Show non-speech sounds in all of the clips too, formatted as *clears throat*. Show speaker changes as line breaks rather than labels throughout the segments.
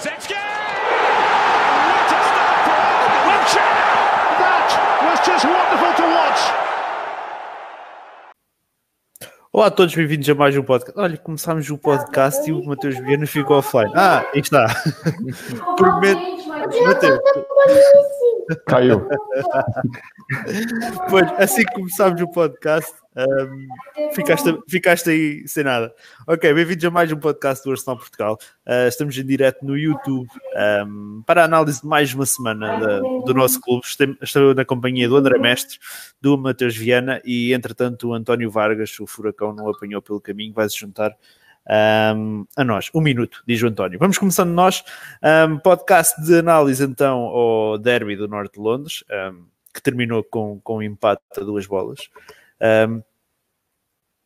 Kulusevski! What a start for!
That was just wonderful to watch.
Olá a todos, bem-vindos a mais um podcast. Olha, começámos o podcast e o Matheus Viana ficou offline. Ah, aí está. *laughs* Prometo. Matheus,
Caiu. *laughs*
pois, assim que começámos o podcast, um, ficaste, ficaste aí sem nada. Ok, bem-vindos a mais um podcast do Arsenal Portugal. Uh, estamos em direto no YouTube um, para a análise de mais uma semana da- do nosso clube. Estou na companhia do André Mestre, do Matheus Viana e, entretanto, o António Vargas, o Furacão, não apanhou pelo caminho, vai se juntar um, a nós. Um minuto, diz o António. Vamos começando nós. Um, podcast de análise então ao derby do Norte de Londres, um, que terminou com, com um empate a duas bolas.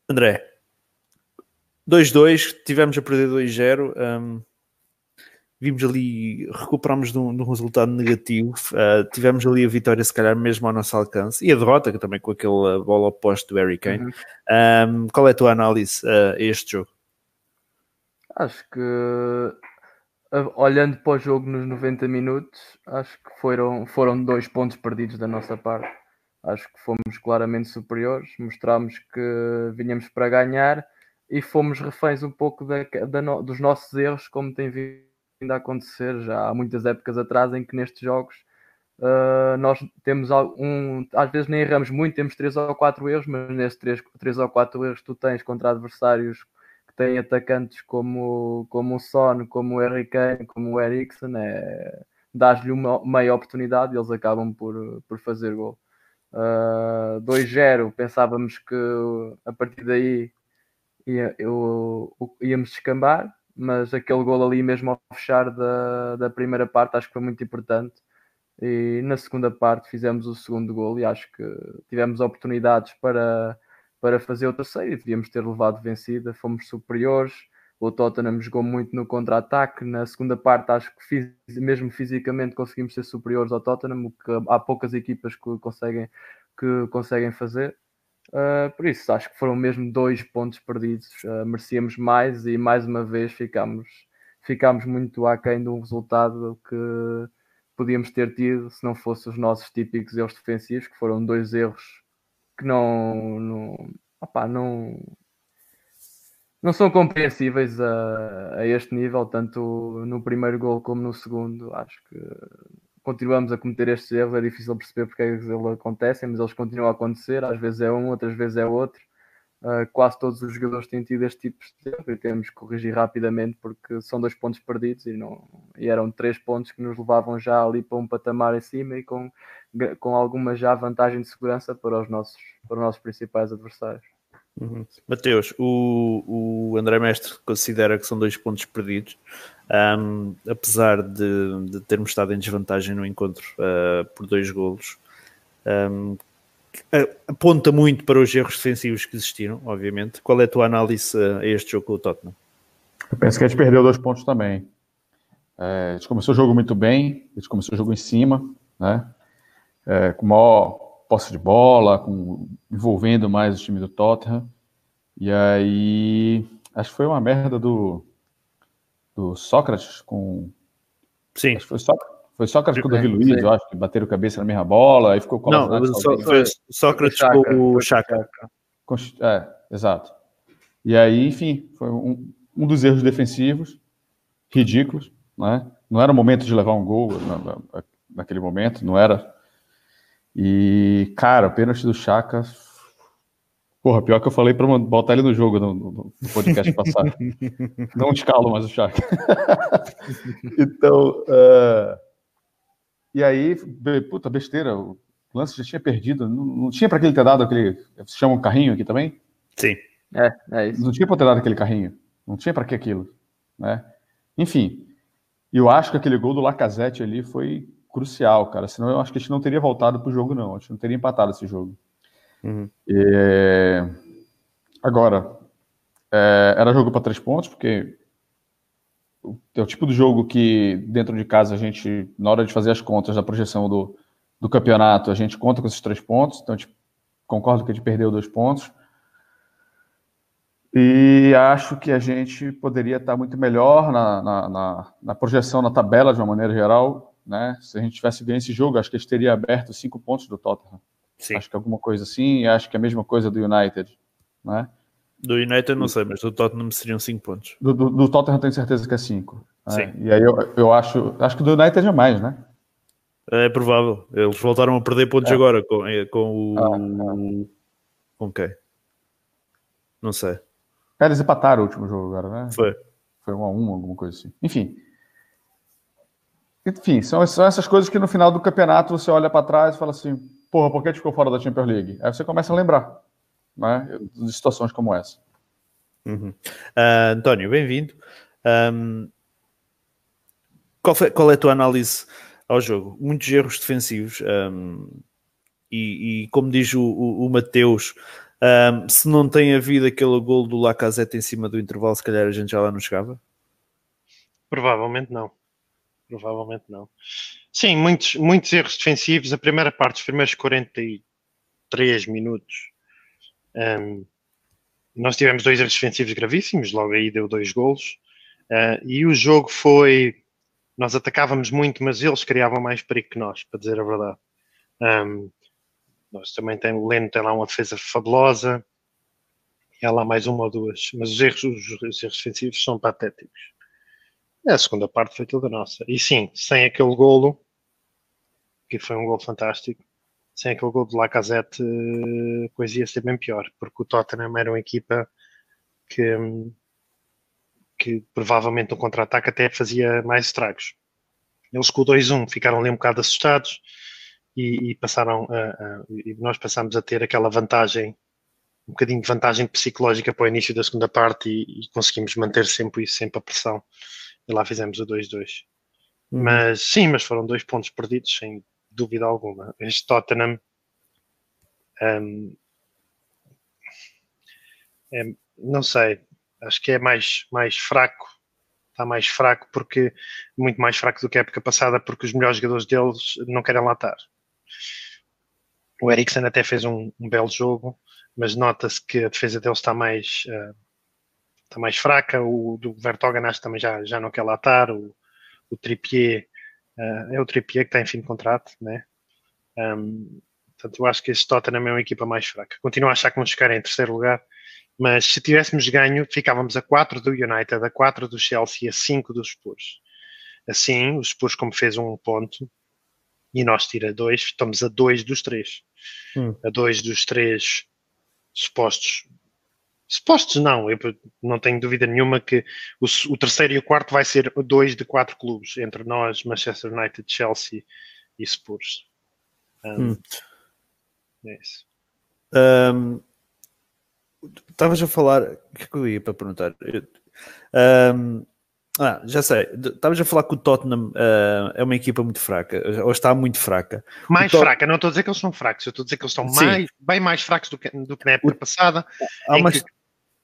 André, 2-2, tivemos a perder 2-0. um, vimos ali, recuperámos de um, de um resultado negativo. uh, tivemos ali a vitória, se calhar, mesmo ao nosso alcance, e a derrota que também com aquela bola oposta do Harry Kane. Um, qual é a tua análise uh, a este jogo?
Acho que olhando para o jogo nos 90 minutos, acho que foram, foram dois pontos perdidos da nossa parte. Acho que fomos claramente superiores, mostramos que vinhamos para ganhar e fomos reféns um pouco da, da no- dos nossos erros, como tem vindo a acontecer já há muitas épocas atrás, em que nestes jogos ah, nós temos um, às vezes nem erramos muito, temos três ou quatro erros, mas nesses três, três ou quatro erros tu tens contra adversários têm atacantes como, como o Son, como o Harry Kane, como o Eriksen, é, dás-lhe uma meia oportunidade e eles acabam por, por fazer gol. Uh, 2-0, pensávamos que a partir daí ia, eu, íamos descambar, mas aquele gol ali mesmo ao fechar da, da primeira parte acho que foi muito importante. E na segunda parte fizemos o segundo gol e acho que tivemos oportunidades para, para fazer o terceiro e devíamos ter levado vencida. Fomos superiores. O Tottenham jogou muito no contra-ataque. Na segunda parte, acho que mesmo fisicamente conseguimos ser superiores ao Tottenham, o que há poucas equipas que conseguem, que conseguem fazer. Uh, por isso, acho que foram mesmo dois pontos perdidos. Uh, merecíamos mais e mais uma vez ficámos, ficámos muito aquém de um resultado que podíamos ter tido se não fossem os nossos típicos erros defensivos, que foram dois erros que não, não, opá, não, não são compreensíveis a, a este nível, tanto no primeiro gol como no segundo. Acho que continuamos a cometer estes erros, é difícil perceber porque é que eles acontecem, mas eles continuam a acontecer, às vezes é um, outras vezes é outro. Uh, quase todos os jogadores têm tido este tipo de erro e temos que corrigir rapidamente porque são dois pontos perdidos e, não, e eram três pontos que nos levavam já ali para um patamar em cima e com, com alguma já vantagem de segurança para os nossos, para os nossos principais adversários.
Uhum. Mateus, o, o André Mestre considera que são dois pontos perdidos, um, apesar de, de termos estado em desvantagem no encontro uh, por dois golos. Um, aponta muito para os erros defensivos que existiram, obviamente. Qual é a tua análise a este jogo com o Tottenham?
Eu penso que a gente perdeu dois pontos também. É, a gente começou o jogo muito bem, a gente começou o jogo em cima, né? É, com maior posse de bola, com, envolvendo mais o time do Tottenham. E aí, acho que foi uma merda do, do Sócrates com.
Sim.
Acho que foi Sócrates. Foi Sócrates com o Davi Luiz, eu acho, que bateram cabeça na mesma bola, aí ficou
Não, só, foi Sócrates com o Chaka.
É, exato. E aí, enfim, foi um, um dos erros defensivos ridículos, né? Não era o momento de levar um gol na, na, naquele momento, não era. E, cara, o pênalti do Chaka. Porra, pior que eu falei para botar ele no jogo no, no, no podcast passado. *laughs* não escalo mais o Chaka. *laughs* então, uh... e aí, puta besteira, o lance já tinha perdido. Não, não tinha para ele ter dado aquele. Se chama um carrinho aqui também?
Sim.
É, é isso.
Não tinha para ter dado aquele carrinho. Não tinha para que aquilo. Né? Enfim, eu acho que aquele gol do Lacazette ali foi crucial, cara. Senão eu acho que a gente não teria voltado pro jogo, não. A gente não teria empatado esse jogo.
Uhum.
E... Agora, é... era jogo para três pontos, porque é o tipo de jogo que dentro de casa a gente, na hora de fazer as contas da projeção do, do campeonato, a gente conta com esses três pontos. Então, a gente concordo que a gente perdeu dois pontos. E acho que a gente poderia estar muito melhor na, na, na, na projeção na tabela, de uma maneira geral. Né? Se a gente tivesse ganho esse jogo, acho que a gente teria aberto cinco pontos do Tottenham.
Sim.
Acho que alguma coisa assim, e acho que a mesma coisa do United. Né?
Do United não sei, mas do Tottenham seriam 5 pontos.
Do, do, do Tottenham tenho certeza que é 5.
Sim.
E aí eu, eu acho. Acho que do United é mais, né?
É provável. Eles voltaram a perder pontos
É.
agora com, eh, com o.
Ah,
Com quem? Não sei.
É, Eles empataram o último jogo agora, né?
Foi.
Foi um a um, alguma coisa assim. Enfim. Enfim, são, são essas coisas que no final do campeonato você olha para trás e fala assim: porra, por que ficou fora da Champions League? Aí você começa a lembrar, né? De situações como essa.
Uhum. Ah, António, bem-vindo. Ahm, qual, foi- qual é a tua análise ao jogo? Muitos erros defensivos. ahm, e, e como diz o, o, o Mateus, ahm, se não tem havido aquele gol do Lacazette em cima do intervalo, se calhar a gente já lá não chegava.
Provavelmente não. Provavelmente não. Sim, muitos, muitos erros defensivos. A primeira parte, os primeiros 43 minutos, ehm, nós tivemos dois erros defensivos gravíssimos, logo aí deu dois golos. Eh, e o jogo foi. Nós atacávamos muito, mas eles criavam mais perigo que nós, para dizer a verdade. Ehm, nós também tem, o Leno tem lá uma defesa fabulosa, e há lá mais uma ou duas, mas os erros, os, os erros defensivos são patéticos. A segunda parte foi toda nossa. E sim, sem aquele golo, que foi um golo fantástico, sem aquele golo de Lacazette, eh, a coisa ia ser bem pior, porque o Tottenham era uma equipa que, hum, que provavelmente no contra-ataque até fazia mais estragos. Eles com o 2-1 ficaram ali um bocado assustados e, e passaram a, a- e nós passámos a ter aquela vantagem, um bocadinho de vantagem psicológica para o início da segunda parte e, e conseguimos manter sempre isso, sempre a pressão e lá fizemos o 2-2. Mas sim, mas foram dois pontos perdidos, sem dúvida alguma. Este Tottenham hum, é- não sei, acho que é mais, mais fraco, está mais fraco porque muito mais fraco do que a época passada, porque os melhores jogadores deles não querem lá estar. O Eriksen até fez um, um belo jogo, mas nota-se que a defesa deles está mais eh, está mais fraca. O do Vertonghen acho também já, já não quer lá estar. O, o Trippier eh, é o Trippier que está em fim de contrato, né? Um, portanto, eu acho que este Tottenham é uma equipa mais fraca. Continuo a achar que vamos ficar em terceiro lugar, mas se tivéssemos ganho, ficávamos a 4 do United, a 4 do Chelsea, a 5 dos Spurs. Assim, os Spurs, como fez um ponto, e nós tira dois, estamos a 2 dos 3.
Hum.
A 2 dos 3 supostos Supostos não, eu não tenho dúvida nenhuma que o, o terceiro e o quarto vai ser dois de quatro clubes, entre nós, Manchester United, Chelsea e Spurs. Um,
Hum.
É isso.
Ahm, Estavas a falar. O que é que eu ia para perguntar? Ahm, ah, já sei. Estavas a falar que o Tottenham ah, é uma equipa muito fraca, ou está muito fraca.
Mais
Tot-
fraca, não estou a dizer que eles são fracos, eu estou a dizer que eles estão mais, bem mais fracos do que, do que na época passada.
Há uma,
que-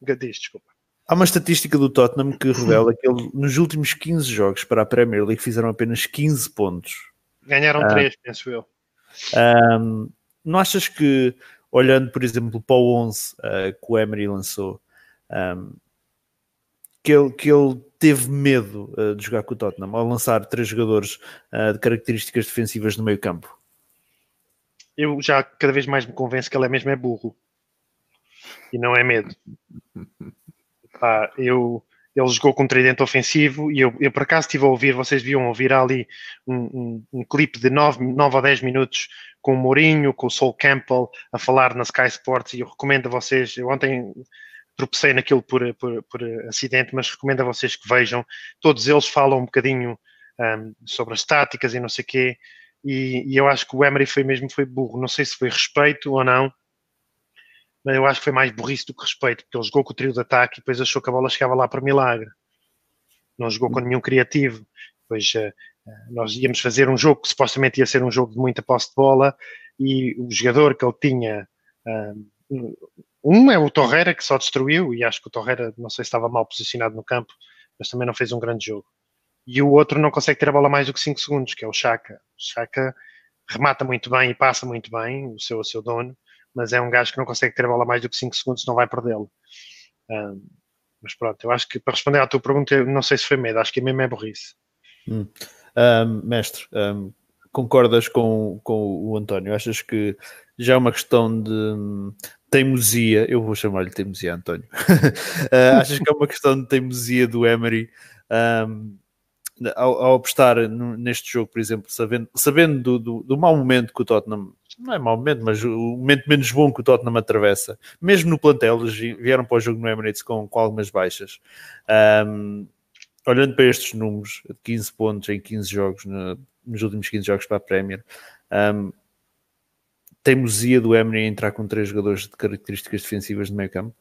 Diz, desculpa.
há uma estatística do Tottenham que revela que ele, nos últimos 15 jogos para a Premier League fizeram apenas 15 pontos.
Ganharam
Ah.
três, penso eu.
Ahm, não achas que, olhando, por exemplo, para o 11 ah, que o Emery lançou, ahm, que, ele, que ele teve medo ah, de jogar com o Tottenham ao lançar três jogadores ah, de características defensivas no meio campo?
Eu já cada vez mais me convenço que ele é mesmo é burro. E não é medo. Pá, eu, ele jogou com um tridente ofensivo e eu, eu por acaso estive a ouvir, vocês deviam ouvir ali um, um, um clipe de 9, 9 ou 10 minutos com o Mourinho, com o Sol Campbell a falar na Sky Sports e eu recomendo a vocês, eu ontem tropecei naquilo por, por, por acidente, mas recomendo a vocês que vejam, todos eles falam um bocadinho um, sobre as táticas e não sei o quê, e, e eu acho que o Emery foi mesmo foi burro, não sei se foi respeito ou não, eu acho que foi mais burrice do que respeito, porque ele jogou com o trio de ataque e depois achou que a bola chegava lá para milagre. Não jogou com nenhum criativo. Depois uh, nós íamos fazer um jogo que supostamente ia ser um jogo de muita posse de bola e o jogador que ele tinha. Uh, um é o Torreira, que só destruiu, e acho que o Torreira, não sei se estava mal posicionado no campo, mas também não fez um grande jogo. E o outro não consegue ter a bola mais do que 5 segundos, que é o Chaka. O Chaka remata muito bem e passa muito bem, o seu, o seu dono, mas é um gajo que não consegue ter a bola mais do que 5 segundos, não vai perdê-lo. Um, mas pronto, eu acho que para responder à tua pergunta, não sei se foi medo, acho que mesmo é burrice.
Hum. Um, mestre, um, concordas com, com o António? Achas que já é uma questão de hum, teimosia? Eu vou chamar-lhe teimosia, António. uh, *laughs* achas que é uma questão de teimosia do Emery? Um, ao, ao apostar neste jogo, por exemplo, sabendo, sabendo do, do, do mau momento que o Tottenham não é mau momento, mas o momento menos bom que o Tottenham atravessa, mesmo no plantel, eles vieram para o jogo no Emirates com, com algumas baixas. Um, olhando para estes números, 15 pontos em 15 jogos, no, nos últimos 15 jogos para a Premier, um, teimosia do Emery entrar com três jogadores de características defensivas de meio campo?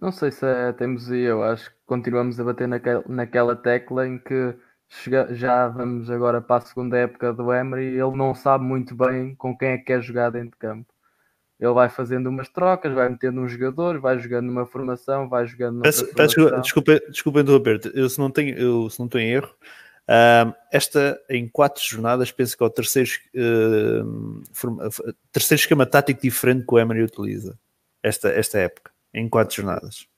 Não sei se é teimosia, eu acho que continuamos a bater naquela, naquela tecla em que chega, já vamos agora para a segunda época do Emery ele não sabe muito bem com quem é que quer jogar dentro de campo. Ele vai fazendo umas trocas, vai metendo um jogador, vai jogando numa formação, vai jogando numa
peço, desculpa, desculpa interromper eu se não tenho, eu, se não tenho erro, uh, esta em quatro jornadas penso que é o terceiro, uh, forma, terceiro esquema tático diferente que o Emery utiliza esta, esta época em quatro jornadas.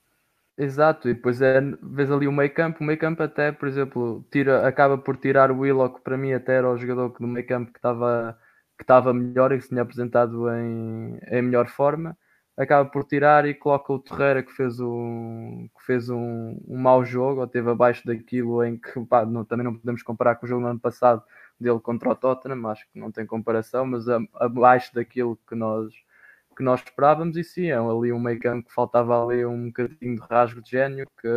Exato, e depois é, vês ali o meio campo, o meio campo até, por exemplo, tira, acaba por tirar o Willock, para mim até era o jogador do meio campo que estava que estava melhor e que se tinha apresentado em, em melhor forma, acaba por tirar e coloca o Terreira que fez um, que fez um, um mau jogo, ou teve abaixo daquilo em que pá, não, também não podemos comparar com o jogo do ano passado dele contra o Tottenham, acho que não tem comparação, mas abaixo daquilo que nós que nós esperávamos, e sim, é ali um meio campo que faltava ali um bocadinho de rasgo de gênio, que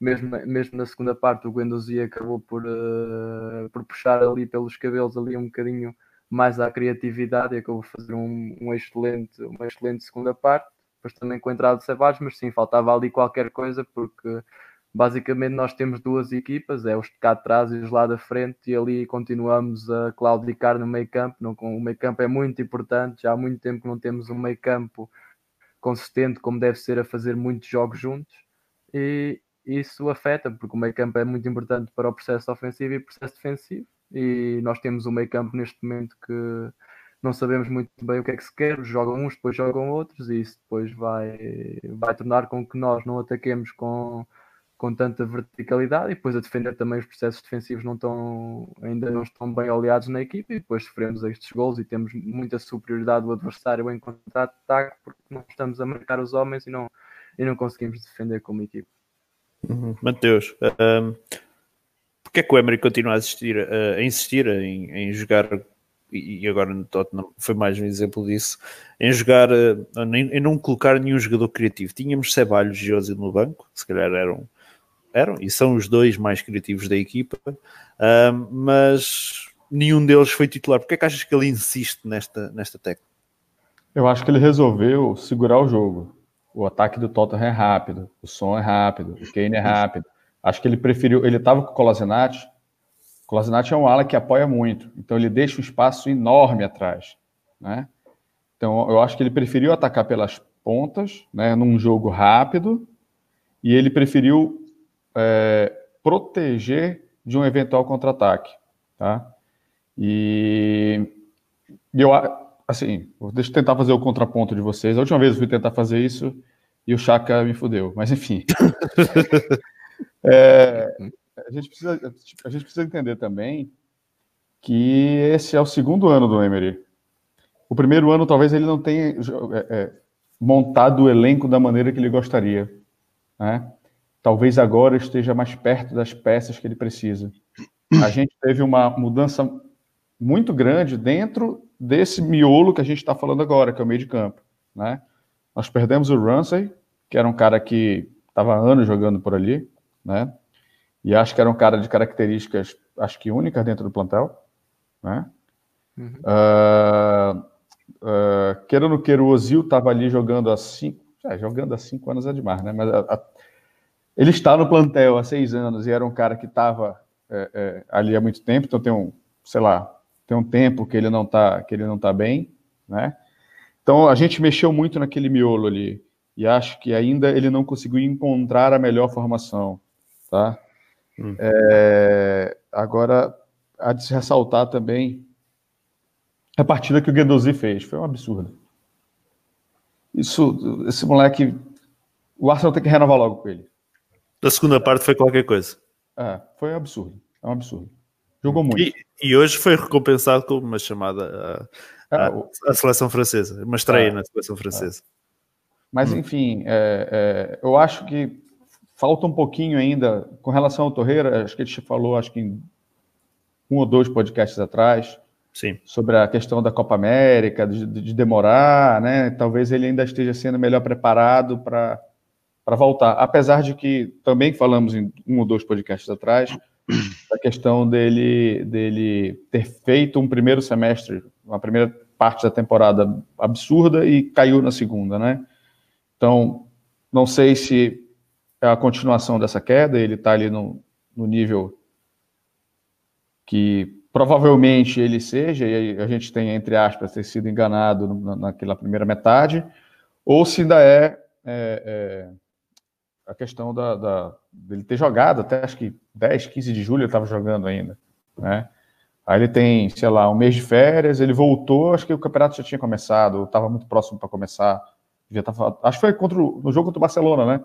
mesmo, mesmo na segunda parte o Guendouzi acabou por, uh, por puxar ali pelos cabelos ali um bocadinho mais à criatividade e acabou por fazer um, um excelente, uma excelente segunda parte, depois também com a entrada de Sebas, mas sim, faltava ali qualquer coisa, porque basicamente nós temos duas equipas, é os de cá atrás e os lá da frente, e ali continuamos a claudicar no meio campo. O meio campo é muito importante, já há muito tempo que não temos um meio campo consistente como deve ser a fazer muitos jogos juntos, e isso afeta, porque o meio campo é muito importante para o processo ofensivo e processo defensivo, e nós temos um meio campo neste momento que não sabemos muito bem o que é que se quer, jogam uns, depois jogam outros, e isso depois vai, vai tornar com que nós não ataquemos com com tanta verticalidade e depois a defender também os processos defensivos não estão, ainda não estão bem oleados na equipe e depois sofremos estes gols e temos muita superioridade do adversário em contra-ataque porque não estamos a marcar os homens e não, e não conseguimos defender como equipe.
Uhum. Mateus, um, porque é que o Emery continua a, assistir, a insistir em, em jogar e agora no Tottenham foi mais um exemplo disso, em jogar, em não colocar nenhum jogador criativo. Tínhamos Ceballos e Josi no banco, se calhar eram eram e são os dois mais criativos da equipa, uh, mas nenhum deles foi titular. Porquê é que achas que ele insiste nesta, nesta tecla?
Eu acho que ele resolveu segurar o jogo. O ataque do Tottenham é rápido, o som é rápido, o Kane é rápido. Acho que ele preferiu. Ele estava com o Colasinati. O Colasinati é um ala que apoia muito, então ele deixa um espaço enorme atrás, né? Então eu acho que ele preferiu atacar pelas pontas, né, num jogo rápido, e ele preferiu é, proteger de um eventual contra-ataque, tá? E eu, assim, deixa eu tentar fazer o contraponto de vocês. A última vez eu fui tentar fazer isso e o Chaka me fudeu, mas enfim. *laughs* é, a, gente precisa, a gente precisa entender também que esse é o segundo ano do Emery. O primeiro ano talvez ele não tenha é, é, montado o elenco da maneira que ele gostaria, né? Talvez agora esteja mais perto das peças que ele precisa. A gente teve uma mudança muito grande dentro desse miolo que a gente está falando agora, que é o meio de campo. Né? Nós perdemos o Ramsey, que era um cara que estava há anos jogando por ali, né? e acho que era um cara de características, acho que únicas dentro do plantel. Né? Uhum. Uh, uh, queira ou não queira, o Ozil estava ali jogando há cinco, é, jogando há cinco anos é demais, né? mas a, ele está no plantel há seis anos e era um cara que estava é, é, ali há muito tempo, então tem um, sei lá, tem um tempo que ele não está que ele não tá bem, né? Então a gente mexeu muito naquele miolo ali e acho que ainda ele não conseguiu encontrar a melhor formação, tá? Hum. É, agora há de se ressaltar também a partida que o Guendouzi fez, foi um absurdo. Isso, esse moleque o Arsenal tem que renovar logo com ele.
Da segunda parte foi qualquer coisa.
É, foi um absurdo. É um absurdo. Jogou muito.
E, e hoje foi recompensado com uma chamada à,
É,
à- seleção francesa, uma estreia
É.
na seleção francesa.
Mas, enfim, é, é, eu acho que falta um pouquinho ainda com relação ao Torreira. Acho que ele te falou, acho que em um ou dois podcasts atrás,
Sim.
sobre a questão da Copa América, de, de demorar, né? Talvez ele ainda esteja sendo melhor preparado para voltar. Apesar de que também falamos em um ou dois podcasts atrás *clears throat* da questão dele, dele ter feito um primeiro semestre, uma primeira parte da temporada absurda e caiu na segunda, né? Então, não sei se é a continuação dessa queda, ele está ali no, no nível que provavelmente ele seja, e a gente tem, entre aspas, ter sido enganado na- naquela primeira metade, ou se ainda é, é, é, a questão da, da- dele ter jogado, até acho que 10, 15 de julho ele estava jogando ainda, né? Aí ele tem, sei lá, um mês de férias, ele voltou, acho que o campeonato já tinha começado, estava muito próximo para começar. Já tava, acho que foi contra o, no jogo contra o Barcelona, né?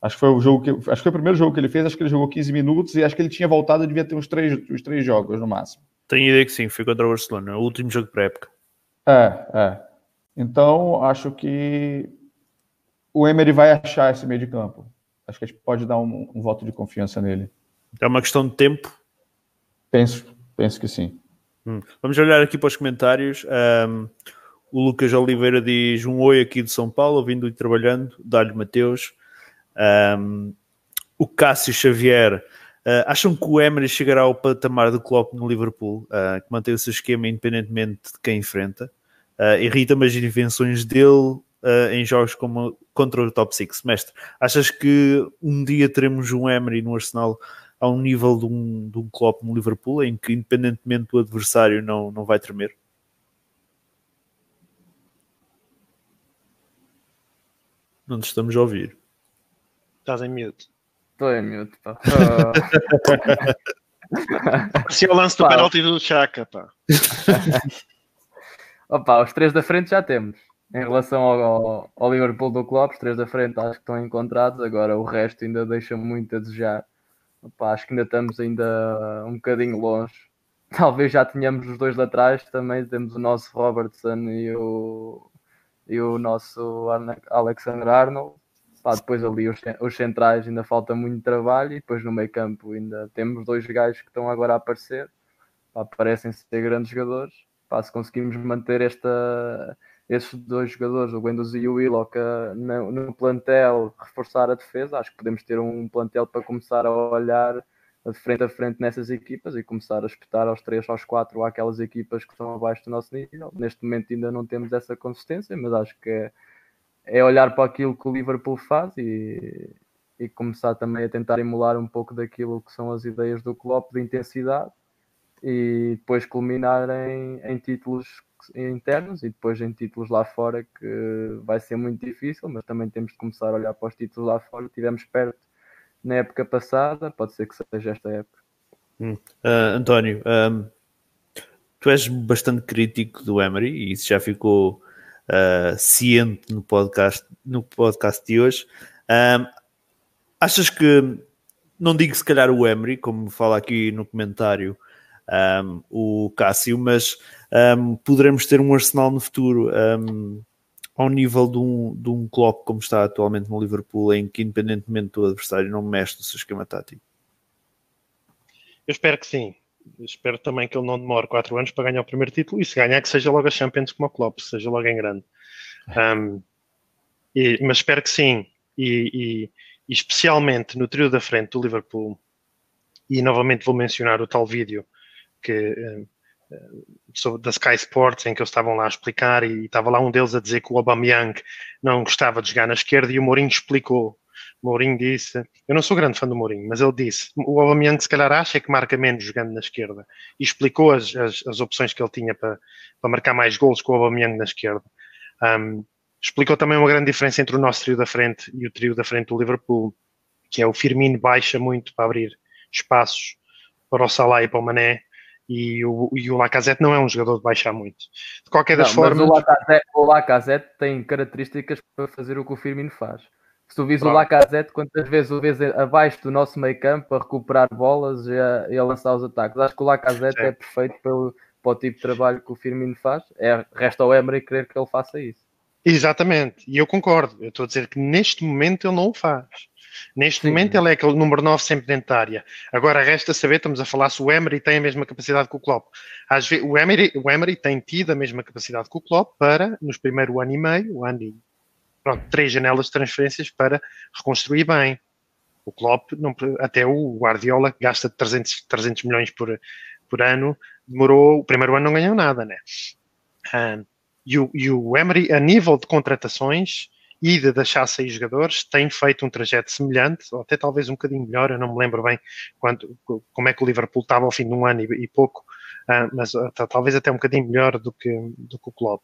Acho que foi o jogo que, acho que foi o primeiro jogo que ele fez, acho que ele jogou 15 minutos e acho que ele tinha voltado, devia ter uns três, uns três jogos no máximo.
Tenho ideia que sim, foi contra o Barcelona, o último jogo pré-época.
É, é. Então, acho que o Emery vai achar esse meio de campo. Acho que a gente pode dar um, um voto de confiança nele.
É uma questão de tempo.
Penso, penso que sim.
Hum. Vamos olhar aqui para os comentários. Ahm, o Lucas Oliveira diz um oi aqui de São Paulo, ouvindo e trabalhando. Dá-lhe Mateus. Ahm, o Cássio Xavier. ah, acham que o Emery chegará ao patamar do Klopp no Liverpool, ah, que mantém o seu esquema independentemente de quem enfrenta? Ah, Irrita-me as invenções dele ah, em jogos como contra o Top 6. Mestre, achas que um dia teremos um Emery no Arsenal a um nível de um, de um Klopp no Liverpool, em que independentemente do adversário não, não vai tremer? Não te estamos a ouvir.
Estás em mute.
Estou em mute, pá.
Se é o lance do
Pá.
penalti do Chaka, pá.
opa, os três da frente já temos. Em relação ao, ao- Liverpool do Klopp, os três da frente acho que estão encontrados. Agora o resto ainda deixa muito a desejar. Opa, acho que ainda estamos ainda um bocadinho longe. *laughs* Talvez já tenhamos os dois laterais também. Temos o nosso Robertson e o, e o nosso Alexander Arnold. Depois ali os, os centrais ainda falta muito trabalho e depois no meio campo ainda temos dois gajos que estão agora a aparecer. Pá, parecem ser grandes jogadores. Se conseguirmos manter esta, esses dois jogadores, o Guendouzi e o Willock, eh, no, plantel, reforçar a defesa, acho que podemos ter um plantel para começar a olhar de frente a frente nessas equipas e começar a espetar aos 3, aos 4 àquelas equipas que estão abaixo do nosso nível. Neste momento ainda não temos essa consistência, mas acho que é, é olhar para aquilo que o Liverpool faz e, e começar também a tentar emular um pouco daquilo que são as ideias do Klopp de intensidade e depois culminar em, em títulos internos e depois em títulos lá fora que vai ser muito difícil, mas também temos de começar a olhar para os títulos lá fora. Tivemos perto na época passada, pode ser que seja esta época.
Ah, António, ahm, tu és bastante crítico do Emery e isso já ficou ah, ciente no podcast, no podcast de hoje. Ahm, achas que, não digo se calhar o Emery, como fala aqui no comentário ahm, o Cássio, mas ahm, poderemos ter um Arsenal no futuro ahm, ao nível de um, de um Klopp como está atualmente no Liverpool, em que independentemente do adversário não mexe no seu esquema tático?
Eu espero que sim. Espero também que ele não demore 4 anos para ganhar o primeiro título e se ganhar que seja logo a Champions como o Klopp, seja logo em grande. Um, e- mas espero que sim. E, e- e especialmente no trio da frente do Liverpool. E novamente vou mencionar o tal vídeo que um, um, sobre, da Sky Sports em que eles estavam lá a explicar e estava lá um deles a dizer que o Aubameyang não gostava de jogar na esquerda e o Mourinho explicou. O Mourinho disse, eu não sou grande fã do Mourinho, mas ele disse, o Aubameyang se calhar acha que marca menos jogando na esquerda e explicou as, as, as opções que ele tinha para, para marcar mais gols com o Aubameyang na esquerda. Um, explicou também uma grande diferença entre o nosso trio da frente e o trio da frente do Liverpool, que é o Firmino baixa muito para abrir espaços para o Salah e para o Mané e o, e o Lacazette não é um jogador de baixar muito. De qualquer das
Não, mas
formas,
o Lacazette, o Lacazette tem características para fazer o que o Firmino faz. Se tu vis o. Lacazette, quantas vezes o vês abaixo do nosso meio campo a recuperar bolas e a, e a lançar os ataques? Acho que o Lacazette
Sim.
é perfeito pelo, para o tipo de trabalho que o Firmino faz. É, resta ao Emery querer que ele faça isso.
Exatamente, e eu concordo. Eu estou a dizer que neste momento ele não o faz. Neste
Sim.
momento ele é aquele número 9 sempre dentro da área. Agora resta saber, estamos a falar se o Emery tem a mesma capacidade que o Klopp. Às vezes, o, Emery, o Emery tem tido a mesma capacidade que o Klopp para, nos primeiros ano e meio, o ano e, pronto, três janelas de transferências para reconstruir bem. O Klopp, não, até o Guardiola, que gasta 300, 300 milhões por, por ano, demorou, o primeiro ano não ganhou nada, né? Ah, e, o, e o Emery, a nível de contratações e de deixar sair jogadores, tem feito um trajeto semelhante, ou até talvez um bocadinho melhor, eu não me lembro bem quanto, como é que o Liverpool estava ao fim de um ano e, e pouco, ah, mas tá- talvez até um bocadinho melhor do que, do que o Klopp.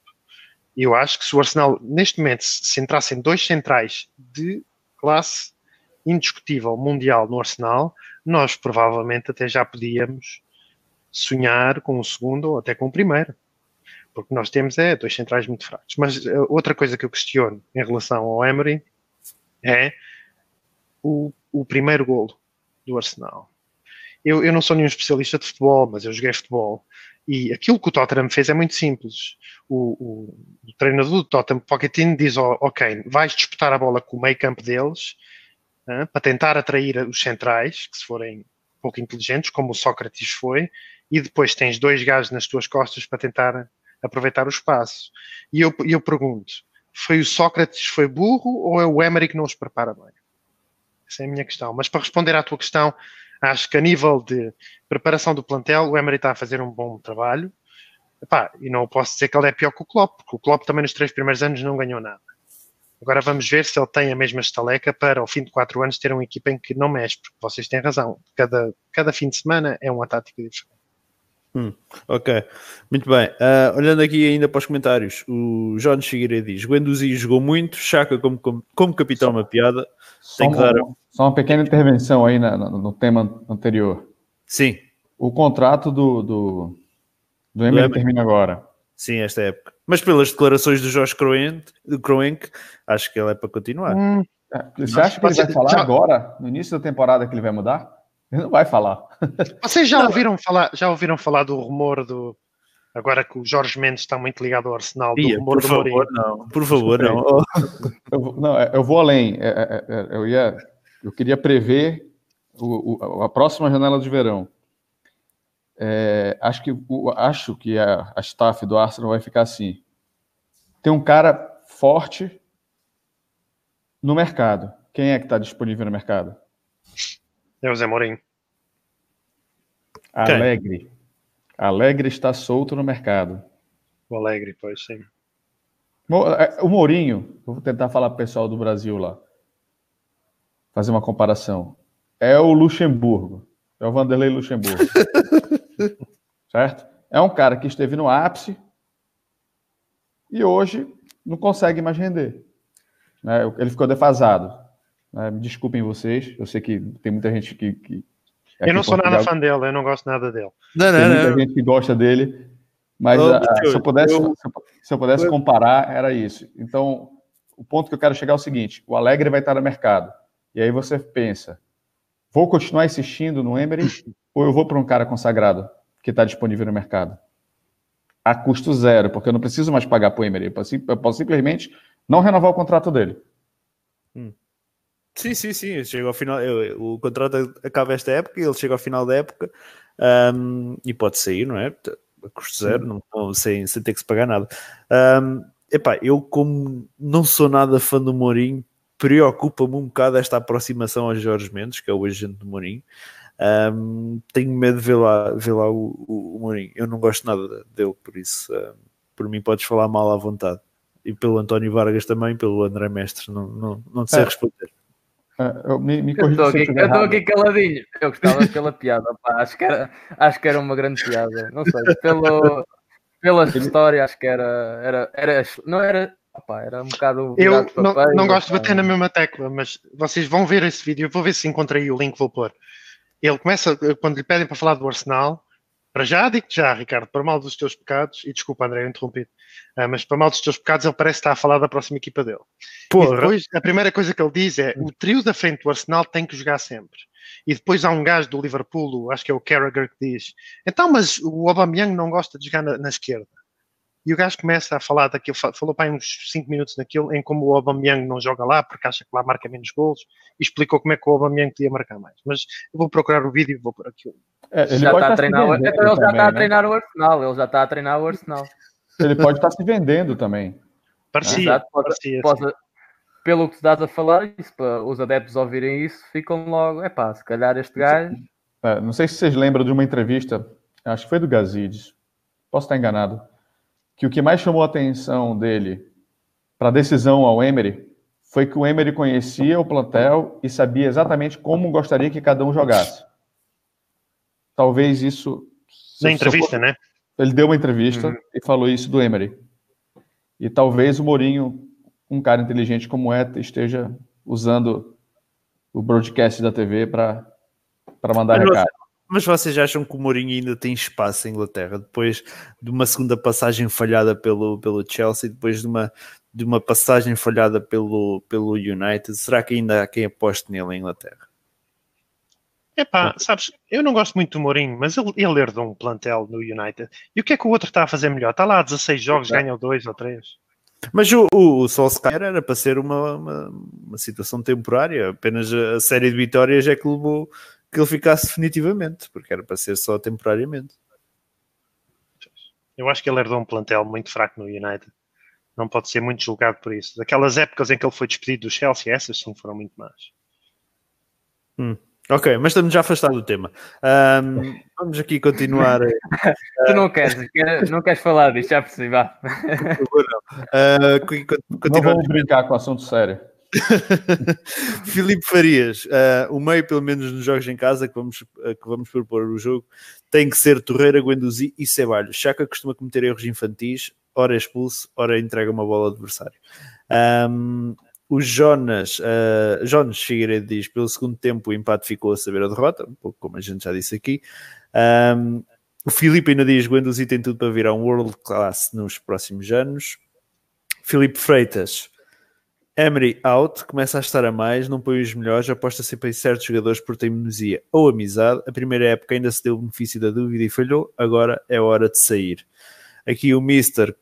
E eu acho que se o Arsenal, neste momento, se entrassem dois centrais de classe indiscutível mundial no Arsenal, nós provavelmente até já podíamos sonhar com o segundo ou até com o primeiro. Porque nós temos é dois centrais muito fracos. Mas eh, outra coisa que eu questiono em relação ao Emery é o, o primeiro golo do Arsenal. Eu, eu não sou nenhum especialista de futebol, mas eu joguei futebol. E aquilo que o Tottenham fez é muito simples. O, o- o treinador do Tottenham, Pochettino, diz: "Oh, Ok, vais disputar a bola com o meio campo deles hã, para tentar atrair os centrais, que se forem pouco inteligentes, como o Sócrates foi, e depois tens dois gajos nas tuas costas para tentar aproveitar o espaço. E eu, eu pergunto: foi o Sócrates foi burro ou é o Emery que não os prepara bem? Essa é a minha questão. Mas para responder à tua questão, acho que a nível de preparação do plantel, o Emery está a fazer um bom trabalho. Epá, e não posso dizer que ele é pior que o Klopp, porque o Klopp também nos três primeiros anos não ganhou nada. Agora vamos ver se ele tem a mesma estaleca para, ao fim de quatro anos, ter uma equipa em que não mexe, porque vocês têm razão. Cada, cada fim de semana é uma tática diferente.
Ok, muito bem. Ah, olhando aqui ainda para os comentários, o João Figueiredo diz: Guendouzi jogou muito, Chaka como, como, como capitão, uma piada.
Só,
Tem que
uma,
dar-
só uma pequena intervenção aí na- no, no tema anterior.
Sim,
O contrato do, do, do Emery termina agora.
sim, esta época. Mas pelas declarações do Jorge Kroenk, acho que ele é para continuar.
Hum,
É, Você acha que ele vai falar
já-
agora, no início da temporada, que ele vai mudar? Ele não vai falar. *laughs*
Vocês já ouviram falar, já ouviram falar do rumor do. Agora que o Jorge Mendes está muito ligado ao Arsenal, do
Ia,
rumor
por
do Mourinho.
favor, não. Por favor, não.
Eu, vou- não, eu vou além. É, é, é, eu, ia, eu queria prever o- o- a próxima janela de verão. É, acho que, o- acho que a, a staff do Arsenal vai ficar assim. Tem um cara forte no mercado. Quem é que está disponível no mercado?
É o Zé Mourinho.
Quem?
Alegre. Alegre está solto no mercado.
O Alegre, pois sim.
É, O Mourinho, vou tentar falar para o pessoal do Brasil lá, fazer uma comparação. É o Luxemburgo, é o Vanderlei Luxemburgo. *laughs* certo? É um cara que esteve no ápice e hoje não consegue mais render. né? Ele ficou defasado. Né? Me desculpem vocês, eu sei que tem muita gente que. que aqui
Eu não sou nada fã dele, eu não gosto nada dele.
Não,
tem
não,
muita
não.
gente que gosta dele, mas
Ô,
ah, se eu pudesse,
eu-
se eu- se eu pudesse comparar, era isso. Então, o ponto que eu quero chegar é o seguinte: o Alegre vai estar no mercado. E aí você pensa, vou continuar insistindo no Emery ou eu vou para um cara consagrado que está disponível no mercado? A custo zero, porque eu não preciso mais pagar para o Emery. Eu posso, eu posso simplesmente não renovar o contrato dele.
Sim, sim, sim. Chega ao final, eu- o contrato acaba esta época e ele chega ao final da época ahm, e pode sair, não é? A custo zero, não, não- sem, sem ter que se pagar nada. Ahm, epá, eu, como não sou nada fã do Mourinho, preocupa-me um bocado esta aproximação ao Jorge Mendes, que é o agente do Mourinho. Ahm, tenho medo de ver lá, ver lá o, o, o Mourinho. Eu não gosto nada dele, por isso, ahm, por mim, podes falar mal à vontade. E pelo António Vargas também, pelo André Mestre, não, não, não te sei
É.
responder.
Ah, eu- me me
Eu estou aqui, eu aqui caladinho. Eu gostava daquela piada, pá. Acho que, era, acho que era uma grande piada. Não sei, pelo, pela história, acho que era. era, era não era. Opá, era um bocado.
Eu não,
papéis,
não gosto de bater na mesma tecla, mas vocês vão ver esse vídeo. Eu vou ver se encontrei o link, vou pôr. Ele começa, quando lhe pedem para falar do Arsenal, para já, digo já, Ricardo, para mal dos teus pecados, e desculpa, André, eu interrompi uh, mas para mal dos teus pecados, ele parece estar a falar da próxima equipa dele. Porra. E depois, a primeira coisa que ele diz é: o trio da frente do Arsenal tem que jogar sempre. E depois há um gajo do Liverpool, acho que é o Carragher, que diz: então, mas o Aubameyang não gosta de jogar na, na esquerda. E o gajo começa a falar daquilo, falou para uns 5 minutos naquilo, em como o Aubameyang não joga lá porque acha que lá marca menos gols e explicou como é que o Aubameyang podia marcar mais. Mas eu vou procurar o vídeo e vou por aquilo.
É, ele já está a treinar, então ele já está a né? treinar o Arsenal, ele já está a treinar o Arsenal.
Ele pode estar se vendendo também.
Parecia, Exato, pode, parecia
pode, pelo que tu estás a falar, isso, para os adeptos ouvirem isso, ficam logo, é pá, se calhar este gajo.
É, não sei se vocês lembram de uma entrevista, acho que foi do Gazidis, posso estar enganado, que o que mais chamou a atenção dele para a decisão ao Emery foi que o Emery conhecia o plantel e sabia exatamente como gostaria que cada um jogasse. Talvez isso.
Na entrevista, né?
Ele deu uma entrevista uhum. e falou isso do Emery. E talvez o Mourinho, um cara inteligente como é, esteja usando o broadcast da TV para mandar recado.
Mas vocês acham que o Mourinho ainda tem espaço em Inglaterra depois de uma segunda passagem falhada pelo, pelo Chelsea, depois de uma, de uma passagem falhada pelo, pelo United? Será que ainda há quem aposte nele em Inglaterra?
Epá, sabes, eu não gosto muito do Mourinho, mas ele, ele herdou um plantel no United. E o que é que o outro está a fazer melhor? Está lá 16 jogos, é. ganham dois ou três.
Mas o, o, o Solskjaer era para ser uma, uma, uma, situação temporária, apenas a série de vitórias é que levou que ele ficasse definitivamente, porque era para ser só temporariamente.
Eu acho que ele herdou um plantel muito fraco no United. Não pode ser muito julgado por isso. Daquelas épocas em que ele foi despedido do Chelsea, essas sim foram muito más.
Hum. Ok, mas estamos já afastados do tema. Um, vamos aqui continuar. *laughs*
tu não queres, não queres falar disto, já percebi. Vá.
Uh, não vamos brincar com o assunto sério. *laughs*
Filipe Farias, uh, o meio, pelo menos nos jogos em casa que vamos, uh, que vamos propor o jogo, tem que ser Torreira, Guendouzi e Ceballos. Chaka costuma cometer erros infantis, ora é expulso, ora entrega uma bola ao adversário. Um, o Jonas, uh, Jonas Figueiredo diz: pelo segundo tempo o empate ficou a saber a derrota, um pouco como a gente já disse aqui. Um, o Filipe ainda diz: Guendouzi tem tudo para virar um world class nos próximos anos. Filipe Freitas, Emery out, começa a estar a mais, não põe os melhores, aposta sempre em certos jogadores por teimosia ou amizade. A primeira época ainda se deu o benefício da dúvida e falhou, agora é hora de sair. Aqui o Mister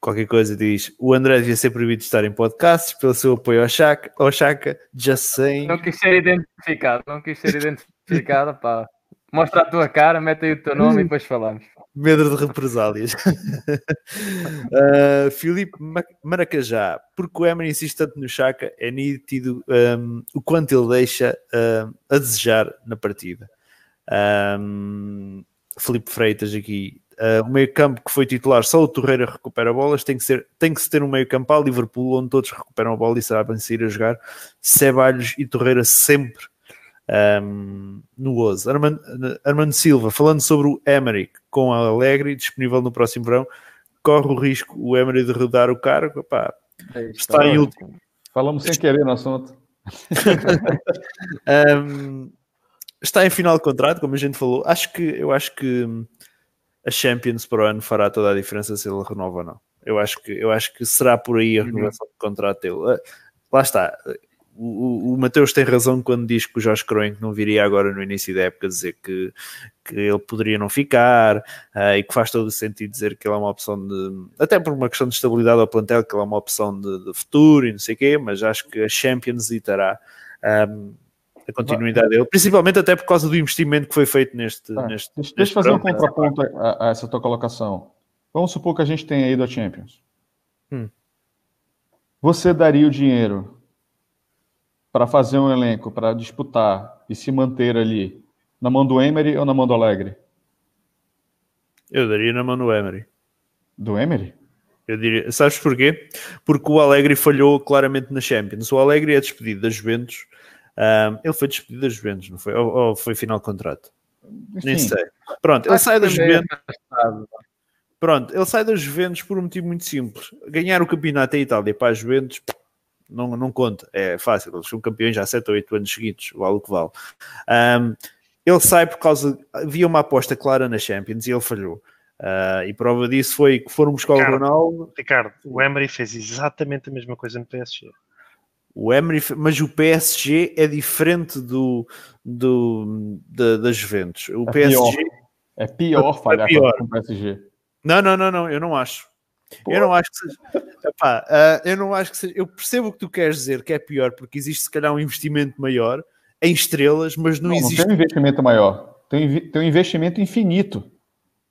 qualquer coisa diz o André devia ser proibido de estar em podcasts pelo seu apoio ao Chaka, ao Chaka just saying.
Não quis ser identificado, não quis ser identificado, pá. Mostra a tua cara, mete aí o teu nome e depois falamos.
Medo de represálias. uh, *laughs* Filipe Maracajá, porque o Emery insiste tanto no Chaka, é nítido um, o quanto ele deixa um, a desejar na partida. Um, Filipe Freitas aqui Uh, o meio campo que foi titular, só o Torreira recupera bolas, tem que, ser, tem que se ter um meio campo ao Liverpool, onde todos recuperam a bola e sabem sair a jogar. Ceballos e Torreira sempre um, no 11. Armando, Armando Silva, falando sobre o Emery com a Alegre, disponível no próximo verão, corre o risco o Emery de rodar o cargo. É está em último.
Falamos sem querer no assunto. *laughs*
um, está em final de contrato, como a gente falou. Acho que eu acho que a Champions para o ano fará toda a diferença se ele renova ou não. Eu acho que, eu acho que será por aí a uhum. renovação uhum. do contrato dele. Ah, lá está. O, o, o Mateus tem razão quando diz que o Jorge Kroenke não viria agora no início da época dizer que, que ele poderia não ficar uh, e que faz todo o sentido dizer que ele é uma opção de, até por uma questão de estabilidade ao plantel, que ele é uma opção de, de futuro e não sei o quê, mas acho que a Champions estará um, a continuidade dele, principalmente até por causa do investimento que foi feito neste. Ah, neste
deixa eu fazer um contraponto a, a, essa tua colocação. Vamos supor que a gente tenha ido à Champions. Hum. Você daria o dinheiro para fazer um elenco, para disputar e se manter ali na mão do Emery ou na mão do Alegre?
Eu daria na mão do Emery.
Do Emery?
Eu diria, sabes porquê? Porque o Alegre falhou claramente na Champions. O Alegre é despedido das Juventus um, ele foi despedido das Juventus, não foi? Ou, ou foi final de contrato? Sim. Nem sei. Pronto, ele sai das Juventus. Pronto, ele sai das Juventus por um motivo muito simples. Ganhar o campeonato em Itália para as Juventus não, não conta, é fácil. Eles são campeões já há 7 ou 8 anos seguidos, vale o que vale. Um, Ele sai por causa. Havia uma aposta clara na Champions e ele falhou. Uh, e prova disso foi que foram buscar
Ricardo,
o Ronaldo.
Ricardo, o Emery fez exatamente a mesma coisa no PSG.
O Emery, mas o PSG é diferente do, do da, da Juventus. O
É
PSG.
pior. É pior
É
falhar
pior.
com o PSG.
Não, não, não, não, eu não acho. Eu não acho que seja. Epá, ah, eu não acho que seja. Eu percebo o que tu queres dizer, que é pior, porque existe se calhar um investimento maior em estrelas, mas não,
Não, não
existe.
tem um investimento maior. Tem, tem um investimento infinito.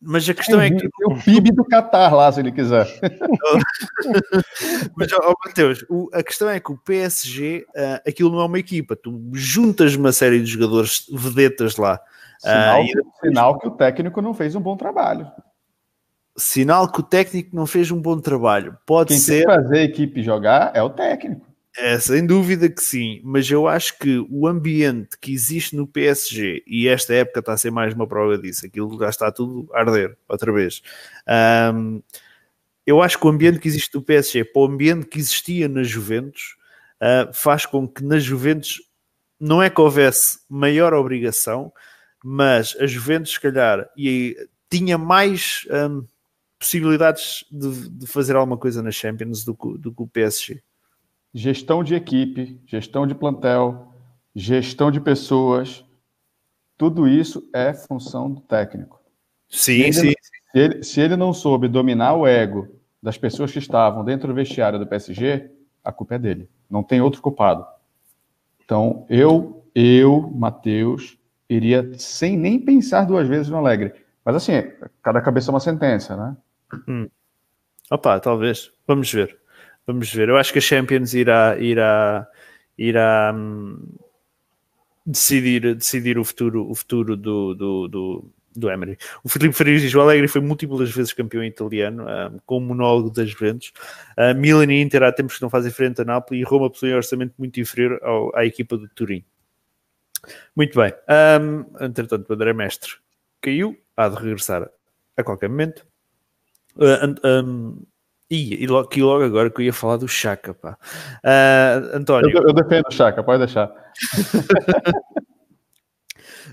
Mas a questão é que.
Tem o PIB do Qatar lá, se ele quiser. *laughs*
Mas, ó, Mateus, o- a questão é que o PSG, ah, aquilo não é uma equipa. Tu juntas uma série de jogadores vedetas lá.
Sinal,
Ah, e
sinal que o técnico não fez um bom trabalho.
Sinal que o técnico não fez um bom trabalho. Pode
Quem
ser.
que fazer a equipe jogar é o técnico.
É, sem dúvida que sim, mas eu acho que o ambiente que existe no PSG, e esta época está a ser mais uma prova disso, aquilo já está tudo a arder outra vez. Ahm, eu acho que o ambiente que existe no PSG para o ambiente que existia na Juventus ah, faz com que na Juventus não é que houvesse maior obrigação, mas a Juventus, se calhar, e, tinha mais ahm, possibilidades de, de fazer alguma coisa na Champions do do que o PSG.
Gestão de equipe, gestão de plantel, gestão de pessoas, tudo isso é função do técnico.
Sim,
Ele-
sim.
Se ele, se ele não soube dominar o ego das pessoas que estavam dentro do vestiário do PSG, a culpa é dele. Não tem outro culpado. Então, eu, eu, Matheus, iria sem nem pensar duas vezes no Alegre. Mas assim, cada cabeça é uma sentença, né?
Opa, talvez. Vamos ver. Vamos ver. Eu acho que a Champions irá, irá, irá hum, decidir, decidir o futuro, o futuro do, do, do, do Emery. O Filipe Farias diz o Alegre foi múltiplas vezes campeão italiano, hum, com o monólogo das Juventus. Uh, Milan e Inter há tempos que não fazem frente a Napoli e Roma possui um orçamento muito inferior ao, à equipa do Turim. Muito bem. Um, entretanto, o André Mestre caiu, há de regressar a qualquer momento. Uh, um, e, e logo, logo agora que eu ia falar do Chaka, pá. Uh, António,
Eu, eu defendo o Chaka, pode deixar. *laughs*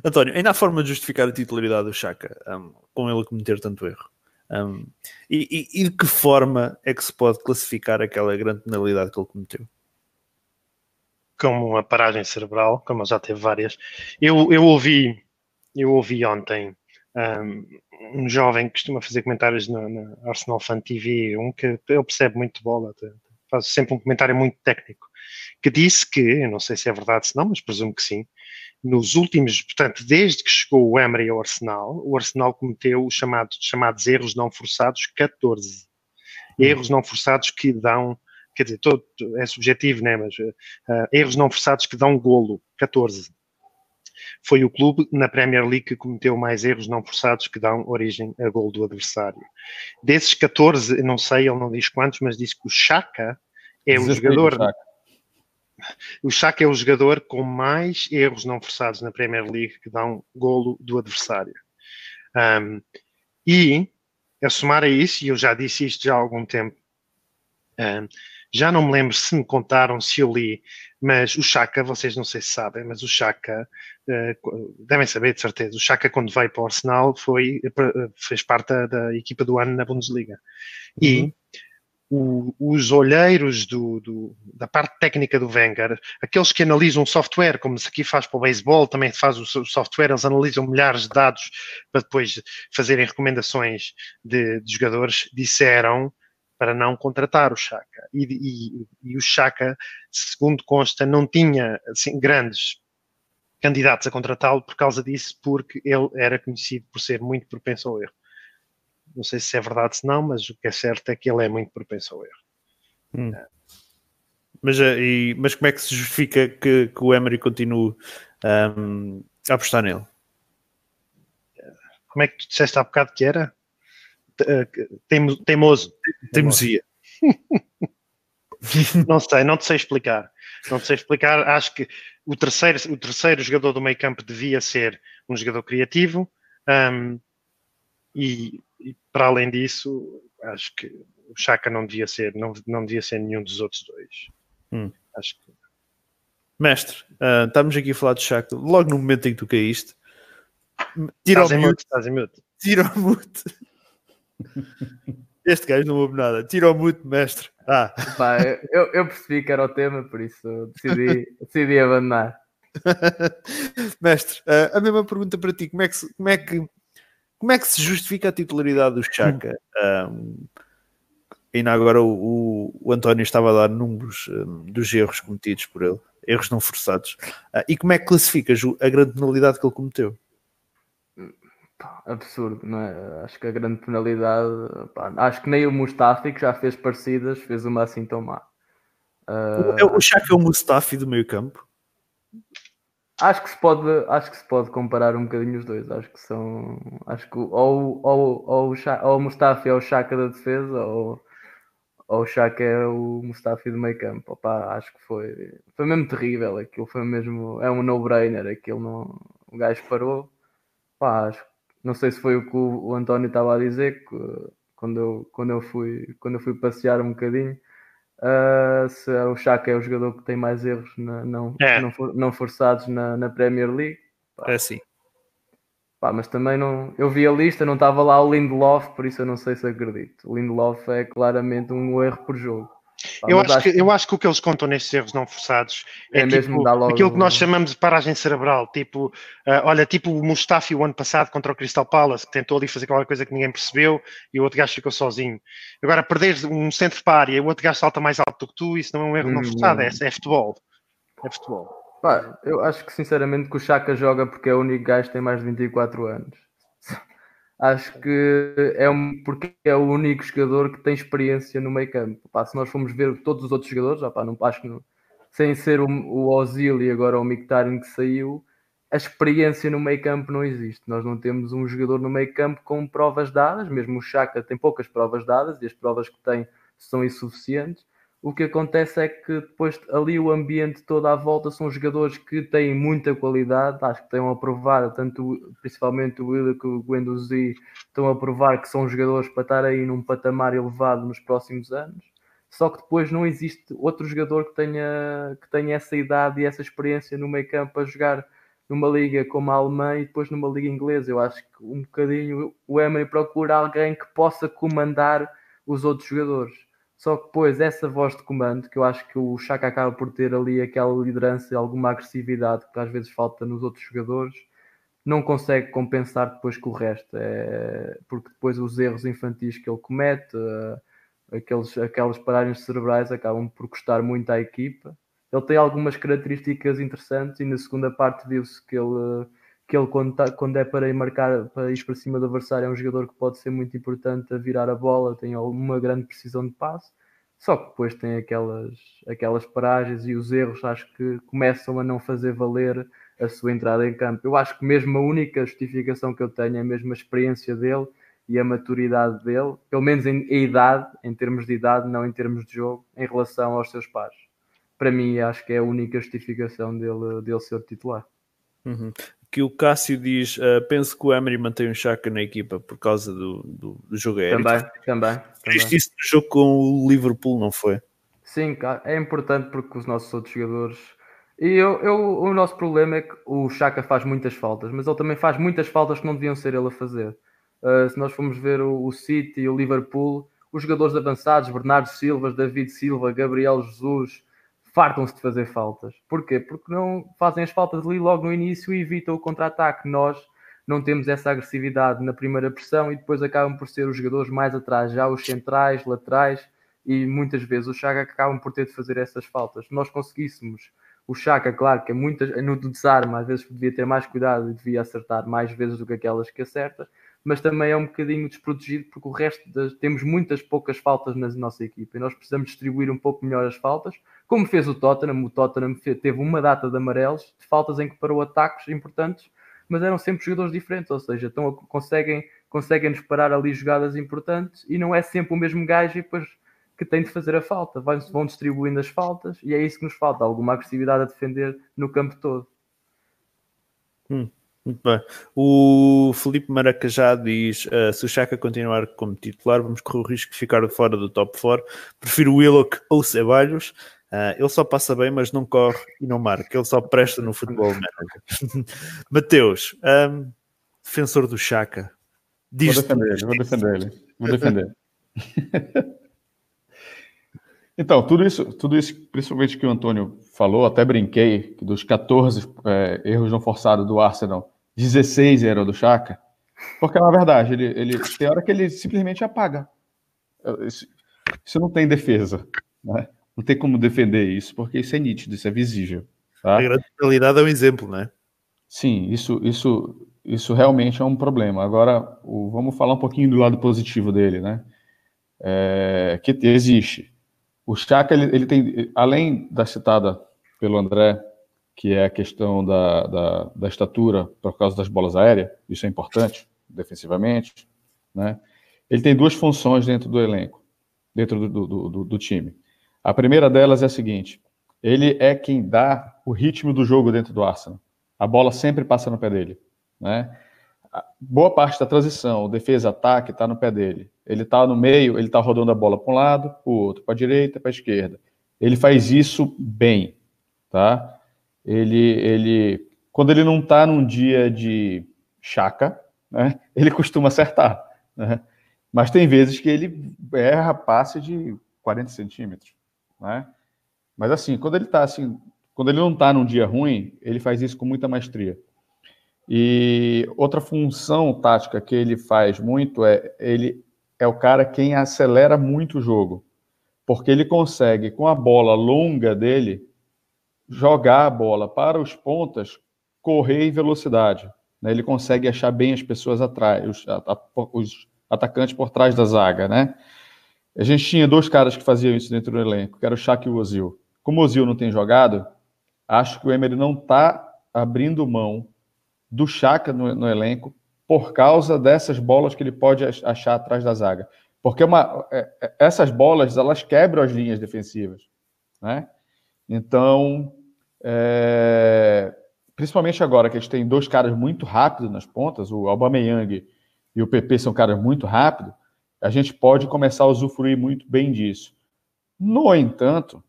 António, ainda há forma de justificar a titularidade do Chaka um, com ele cometer tanto erro. Um, e, e- e de que forma é que se pode classificar aquela grande penalidade que ele cometeu?
como uma paragem cerebral, como já teve várias. Eu, eu ouvi, eu ouvi ontem um, um jovem que costuma fazer comentários na, na Arsenal Fan TV, um que ele percebe muito de bola, faz sempre um comentário muito técnico, que disse que, eu não sei se é verdade se não, mas presumo que sim, nos últimos, portanto, desde que chegou o Emery ao Arsenal, o Arsenal cometeu os chamados, chamados erros não forçados 14. Erros não forçados que dão quer dizer, todo, é subjetivo, né? mas uh, erros não forçados que dão golo, 14. Foi o clube na Premier League que cometeu mais erros não forçados que dão origem a golo do adversário. Desses 14, não sei, ele não diz quantos, mas diz que o Chaka é o
16
jogador. O Chaka é o jogador com mais erros não forçados na Premier League que dão golo do adversário. Um, e, a somar a isso, e eu já disse isto já há algum tempo, um, já não me lembro se me contaram, se eu li, mas o Chaka, vocês não sei se sabem, mas o Chaka, uh, devem saber de certeza, o Chaka quando veio para o Arsenal foi, uh, fez parte da, equipa do ano na Bundesliga. E o, os olheiros do, do, da parte técnica do Wenger, aqueles que analisam o software, como se aqui faz para o beisebol, também faz o software, eles analisam milhares de dados para depois fazerem recomendações de, de jogadores, disseram para não contratar o Chaka. E, e, e, o Chaka, segundo consta, não tinha assim, grandes candidatos a contratá-lo por causa disso, porque ele era conhecido por ser muito propenso ao erro. Não sei se é verdade se não, mas o que é certo é que ele é muito propenso ao erro.
Hum. Mas, e, mas como é que se justifica que, que o Emery continue um, a apostar nele?
Como é que tu disseste há bocado que era? Teimoso.
Teimosia. *laughs*
não sei, não te sei explicar. Não te sei explicar. Acho que o terceiro, o terceiro jogador do meio campo devia ser um jogador criativo. Um, e, e, para além disso, acho que o Chaka não devia ser, não, não devia ser nenhum dos outros dois.
Hum.
Acho que...
Mestre, uh, estamos aqui a falar de Chaka logo no momento em que tu caíste. Tira
Estás
o
em
mute.
mute, estás em mute.
Tira o mute. *laughs* Este gajo não ouve nada. Tira o mute, mestre. Ah,
Pá, eu, eu percebi que era o tema, por isso decidi, *laughs* decidi abandonar. *laughs*
mestre, a mesma pergunta para ti. Como é que se, como é que, como é que se justifica a titularidade do Chaka? Um, ainda agora o, o, António estava a dar números um, dos erros cometidos por ele, erros não forçados. Ah, e como é que classificas a grande penalidade que ele cometeu?
Pá, absurdo, não é? Acho que a grande penalidade, pá, acho que nem o Mustafi, que já fez parecidas, fez uma assim tão má. Ah,
O, o Chaka é o Mustafi do meio campo?
acho que se pode, acho que se pode comparar um bocadinho os dois. Acho que são, acho que ou, ou, ou, o, Cha- ou o Mustafi é o Chaka da defesa, ou, ou o Chaka é o Mustafi do meio campo. Opa, acho que foi, foi mesmo terrível. Aquilo foi mesmo, é um no-brainer. Aquilo não, o gajo parou. Pá, acho, não sei se foi o que o, António estava a dizer que, quando, eu, quando, eu fui, quando eu fui passear um bocadinho. ah, se é o Chaka é o jogador que tem mais erros na- não,
É.
não, for- não forçados na, na Premier League.
É assim.
Pá, mas também não. Eu vi a lista, não estava lá o Lindelof, por isso eu não sei se acredito. O Lindelof é claramente um erro por jogo.
Eu acho, que, eu acho que o que eles contam nestes erros não forçados é,
É mesmo
tipo,
logo-
aquilo que nós chamamos de paragem cerebral. Tipo, ah, olha, tipo o Mustafi o ano passado contra o Crystal Palace, que tentou ali fazer qualquer coisa que ninguém percebeu e o outro gajo ficou sozinho. Agora, perderes um centro para a área e o outro gajo salta mais alto do que tu, isso não é um erro não
Hum,
forçado,
não.
é, é futebol. É futebol.
Pá, eu acho que sinceramente que o Chaka joga porque é o único gajo que tem mais de 24 anos. Acho que é um, porque é o único jogador que tem experiência no meio campo. Pá, se nós formos ver todos os outros jogadores, opá, não, acho que não, sem ser o, o Ozil e agora o Mkhitaryan que saiu, a experiência no meio campo não existe. Nós não temos um jogador no meio campo com provas dadas, mesmo o Chaka tem poucas provas dadas e as provas que tem são insuficientes. O que acontece é que depois ali o ambiente todo à volta são jogadores que têm muita qualidade, acho que estão a provar, tanto principalmente o Willian que o Guendouzi estão a provar que são jogadores para estar aí num patamar elevado nos próximos anos. Só que depois não existe outro jogador que tenha, que tenha essa idade e essa experiência no meio campo a jogar numa liga como a alemã e depois numa liga inglesa. Eu acho que um bocadinho o Emery procura alguém que possa comandar os outros jogadores. Só que depois essa voz de comando, que eu acho que o Chaka acaba por ter ali aquela liderança e alguma agressividade que às vezes falta nos outros jogadores, não consegue compensar depois com o resto. É... Porque depois os erros infantis que ele comete, uh, aqueles, aquelas paragens cerebrais acabam por custar muito à equipa. Ele tem algumas características interessantes e na segunda parte viu-se que ele, que ele quando, tá, quando é para ir marcar, para ir para cima do adversário, é um jogador que pode ser muito importante a virar a bola, tem uma grande precisão de passe. Só que depois tem aquelas, aquelas paragens e os erros, acho que começam a não fazer valer a sua entrada em campo. Eu acho que mesmo a única justificação que eu tenho é mesmo a experiência dele e a maturidade dele, pelo menos em, em idade, em termos de idade, não em termos de jogo, em relação aos seus pares. Para mim, acho que é a única justificação dele, dele ser titular.
Uhum. Que o Cássio diz: uh, penso que o Emery mantém um Chaka na equipa por causa do, do, do jogo aéreo.
Também, também.
Isto isso no jogo com o Liverpool, não foi?
Sim, é importante porque os nossos outros jogadores. E eu, eu, o nosso problema é que o Chaka faz muitas faltas, mas ele também faz muitas faltas que não deviam ser ele a fazer. Uh, se nós formos ver o, o City e o Liverpool, os jogadores avançados, Bernardo Silva, David Silva, Gabriel Jesus, fartam-se de fazer faltas. Porquê? Porque não fazem as faltas ali logo no início e evitam o contra-ataque. Nós não temos essa agressividade na primeira pressão e depois acabam por ser os jogadores mais atrás, já os centrais, laterais, e muitas vezes o Chaka acabam por ter de fazer essas faltas. Se nós conseguíssemos o Chaka, claro que é muitas, no desarme, às vezes devia ter mais cuidado e devia acertar mais vezes do que aquelas que acerta, mas também é um bocadinho desprotegido porque o resto das, temos muitas poucas faltas na nossa equipa e nós precisamos distribuir um pouco melhor as faltas, como fez o Tottenham. O Tottenham teve uma data de amarelos, de faltas em que parou ataques importantes, mas eram sempre jogadores diferentes, ou seja, estão conseguem, conseguem nos parar ali jogadas importantes e não é sempre o mesmo gajo e depois que tem de fazer a falta, vão distribuindo as faltas e é isso que nos falta, alguma agressividade a defender no campo todo.
Hum. Muito bem. O Felipe Maracajá diz: uh, se o Chaka continuar como titular, vamos correr o risco de ficar fora do top 4. Prefiro o Willock ou Ceballos. Uh, ele só passa bem, mas não corre e não marca. Ele só presta no futebol manager. *laughs* Mateus, um, defensor do Chaka.
Vou defender ele, vou defender ele. Vou defender. então, tudo isso, tudo isso, principalmente que o Antônio falou, até brinquei, que dos 14 é, erros não forçados do Arsenal, 16 eram do Chaka, porque na verdade, ele, ele tem hora que ele simplesmente apaga. Isso, isso não tem defesa, né? Não tem como defender isso, porque isso é nítido, isso é visível. Tá?
A grande realidade é um exemplo, né?
Sim, isso, isso, isso realmente é um problema. Agora, o, vamos falar um pouquinho do lado positivo dele, né? É, que existe. O Chaka, ele, ele, tem, além da citada pelo André, que é a questão da, da, da estatura por causa das bolas aéreas, isso é importante, defensivamente, né? Ele tem duas funções dentro do elenco, dentro do, do, do, do time. A primeira delas é a seguinte: ele é quem dá o ritmo do jogo dentro do Arsenal. A bola sempre passa no pé dele. Né? Boa parte da transição, defesa-ataque, está no pé dele. Ele está no meio, ele está rodando a bola para um lado, para o outro, para a direita, para a esquerda. Ele faz isso bem. Tá? Ele, ele, quando ele não está num dia de chaca, né, *laughs* ele costuma acertar. Né? Mas tem vezes que ele erra passe de 40 centímetros. Né? Mas assim, quando ele está assim, quando ele não está num dia ruim, ele faz isso com muita maestria. E outra função tática que ele faz muito é ele é o cara quem acelera muito o jogo, porque ele consegue com a bola longa dele jogar a bola para os pontas, correr em velocidade. Né? Ele consegue achar bem as pessoas atrás, os, a, os atacantes por trás da zaga, né? A gente tinha dois caras que faziam isso dentro do elenco, que era o Shaq e o Ozil. Como o Ozil não tem jogado, acho que o Emery não está abrindo mão do Chaka no, no, elenco por causa dessas bolas que ele pode achar atrás da zaga. Porque uma, é, é, essas bolas, elas quebram as linhas defensivas. Né? Então, é, principalmente agora que a gente tem dois caras muito rápidos nas pontas, o Aubameyang e o PP são caras muito rápidos, a gente pode começar a usufruir muito bem disso. No entanto,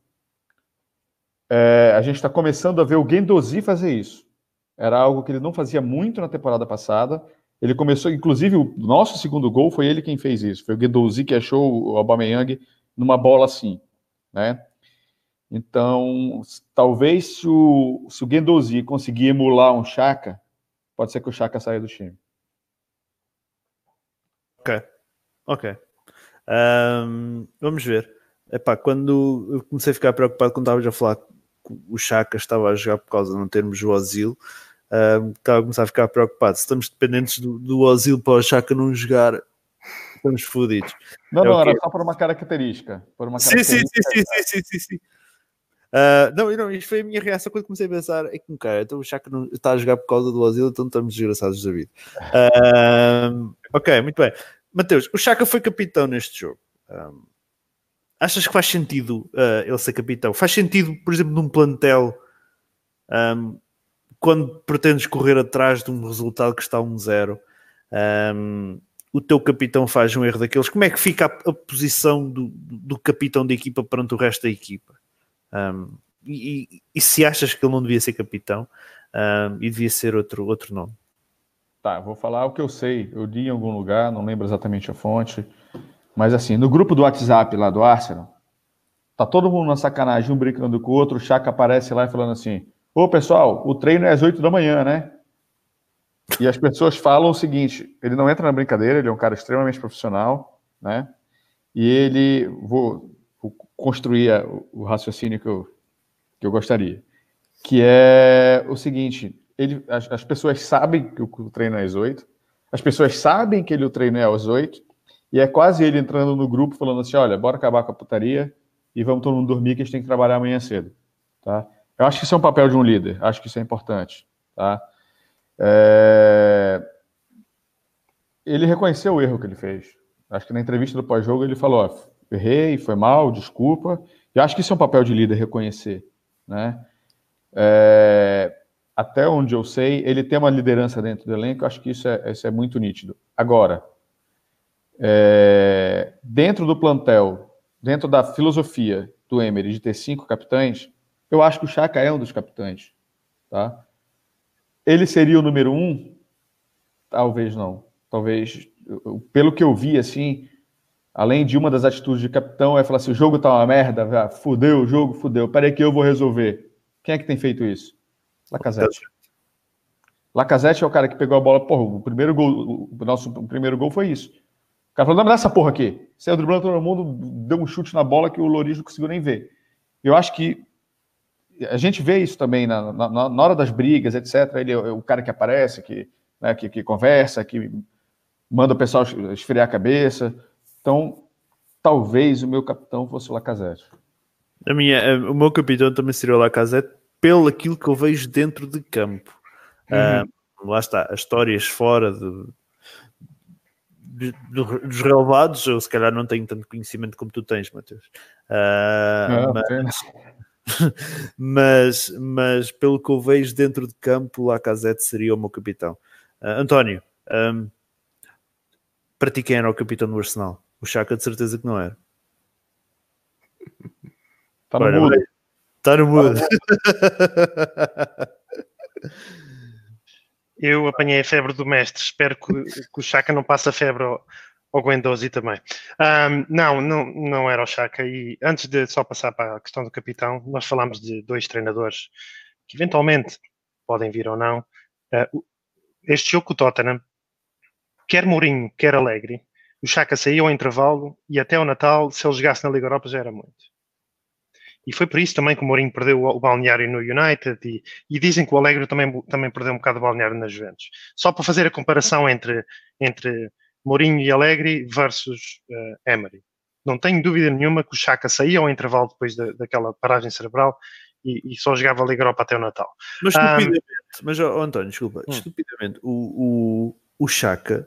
é, a gente está começando a ver o Guendouzi fazer isso. Era algo que ele não fazia muito na temporada passada. Ele começou, inclusive, o nosso segundo gol foi ele quem fez isso. Foi o Guendouzi que achou o Aubameyang numa bola assim, né? Então, talvez se o, se o conseguir emular um Chaka, pode ser que o Chaka saia do time.
Ok, ok. Um, vamos ver. Epá, quando eu comecei a ficar preocupado quando estavas a falar o Chaka estava a jogar por causa de não termos o Ozil, uh, estava a começar a ficar preocupado. Se estamos dependentes do, do Ozil para o Chaka não jogar, estamos fodidos.
Não, é não, era só por uma característica. Por uma característica
sim, sim, sim, sim, sim, sim, sim. Uh, não, não, isto foi a minha reação quando comecei a pensar: é que, cara, então o Chaka não está a jogar por causa do Ozil, então estamos desgraçados da vida. Uh, ok, muito bem. Mateus, o Chaka foi capitão neste jogo. Um, achas que faz sentido uh, ele ser capitão? Faz sentido, por exemplo, num plantel um, quando pretendes correr atrás de um resultado que está 1-0, um, o teu capitão faz um erro daqueles, como é que fica a, a posição do, do, capitão da equipa perante o resto da equipa? Um, e, e, se achas que ele não devia ser capitão e devia ser outro, outro nome?
Tá, vou falar o que eu sei. Eu li em algum lugar, não lembro exatamente a fonte. Mas assim, no grupo do WhatsApp lá do Arsenal, tá todo mundo na sacanagem, um brincando com o outro, o Chaka aparece lá falando assim: Ô pessoal, o treino é às 8 da manhã, né? E as pessoas falam o seguinte: ele não entra na brincadeira, ele é um cara extremamente profissional, né? E ele, vou, vou construir o raciocínio que eu, que eu gostaria, que é o seguinte: ele, as, as pessoas sabem que o, treino é às 8, as pessoas sabem que ele, o treino é às 8, e é quase ele entrando no grupo falando assim: olha, bora acabar com a putaria e vamos todo mundo dormir que a gente tem que trabalhar amanhã cedo. Tá? Eu acho que isso é um papel de um líder, acho que isso é importante. Tá? É... Ele reconheceu o erro que ele fez. Acho que na entrevista do pós-jogo ele falou: ó, errei, foi mal, desculpa. E acho que isso é um papel de líder reconhecer. Né? É... Até onde eu sei, ele tem uma liderança dentro do elenco, acho que isso é, isso é muito nítido. Agora, é, dentro do plantel, dentro da filosofia do Emery de ter cinco capitães, eu acho que o Chaka é um dos capitães. Tá? Ele seria o número um? talvez não. Talvez, pelo que eu vi, assim, além de uma das atitudes de capitão, é falar assim: o jogo tá uma merda, fudeu o jogo, fudeu, peraí que eu vou resolver. Quem é que tem feito isso? Lacazette. Lacazette é o cara que pegou a bola, porra, o primeiro gol, o nosso primeiro gol foi isso. O cara falou: não, me essa porra aqui. Saiu driblando todo mundo, deu um chute na bola que o Loris não conseguiu nem ver. Eu acho que a gente vê isso também na, na, na hora das brigas, etc. Ele é o cara que aparece, que, né, que, que conversa, que manda o pessoal esfriar a cabeça. Então, talvez o meu capitão fosse o Lacazette.
A minha, o meu capitão também seria o Lacazette, pelo aquilo que eu vejo dentro de campo. Uhum. Uh, lá está, as histórias fora de, de, de, dos relevados, eu se calhar não tenho tanto conhecimento como tu tens, Matheus. Uh, mas, *laughs* mas, mas pelo que eu vejo dentro de campo, Lacazette seria o meu capitão. Uh, António, um, para ti quem era o capitão do Arsenal? O Chaka de certeza que não era.
Está no mudo.
Está no mudo.
Eu apanhei a febre do mestre. Espero que, que o Chaka não passe a febre ao, ao Guendouzi também. Um, não, não, não era o Chaka. E antes de só passar para a questão do capitão, nós falámos de dois treinadores que eventualmente podem vir ou não. Uh, este jogo com o Tottenham, quer Mourinho, quer Alegre, o Chaka saiu ao intervalo e até o Natal, se ele jogasse na Liga Europa, já era muito. E foi por isso também que o Mourinho perdeu o balneário no United e, e, dizem que o Alegre também, também perdeu um bocado o balneário na Juventus. Só para fazer a comparação entre, entre Mourinho e Alegre versus uh, Emery. Não tenho dúvida nenhuma que o Chaka saía ao intervalo depois da, daquela paragem cerebral e, e, só jogava a Liga Europa até o Natal.
Mas estupidamente, um, mas oh, António, desculpa, hum. estupidamente, o, o, o Chaka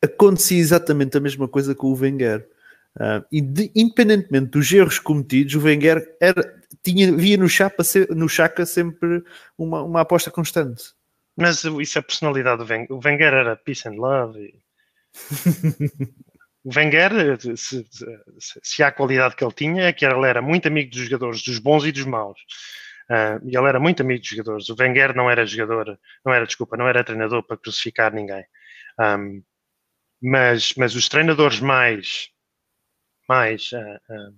acontecia exatamente a mesma coisa com o Wenger. Uh, e de, independentemente dos erros cometidos, o Wenger era, tinha, via no, Chapa, no Chaka sempre uma, uma aposta constante.
Mas isso é a personalidade do Wenger. O Wenger era peace and love. E... *laughs* o Wenger, se, se, se, há a qualidade que ele tinha, é que ele era muito amigo dos jogadores, dos bons e dos maus. Uh, e ele era muito amigo dos jogadores. O Wenger não era jogador, não era, desculpa, não era treinador para crucificar ninguém. Um, mas, mas os treinadores mais mais uh,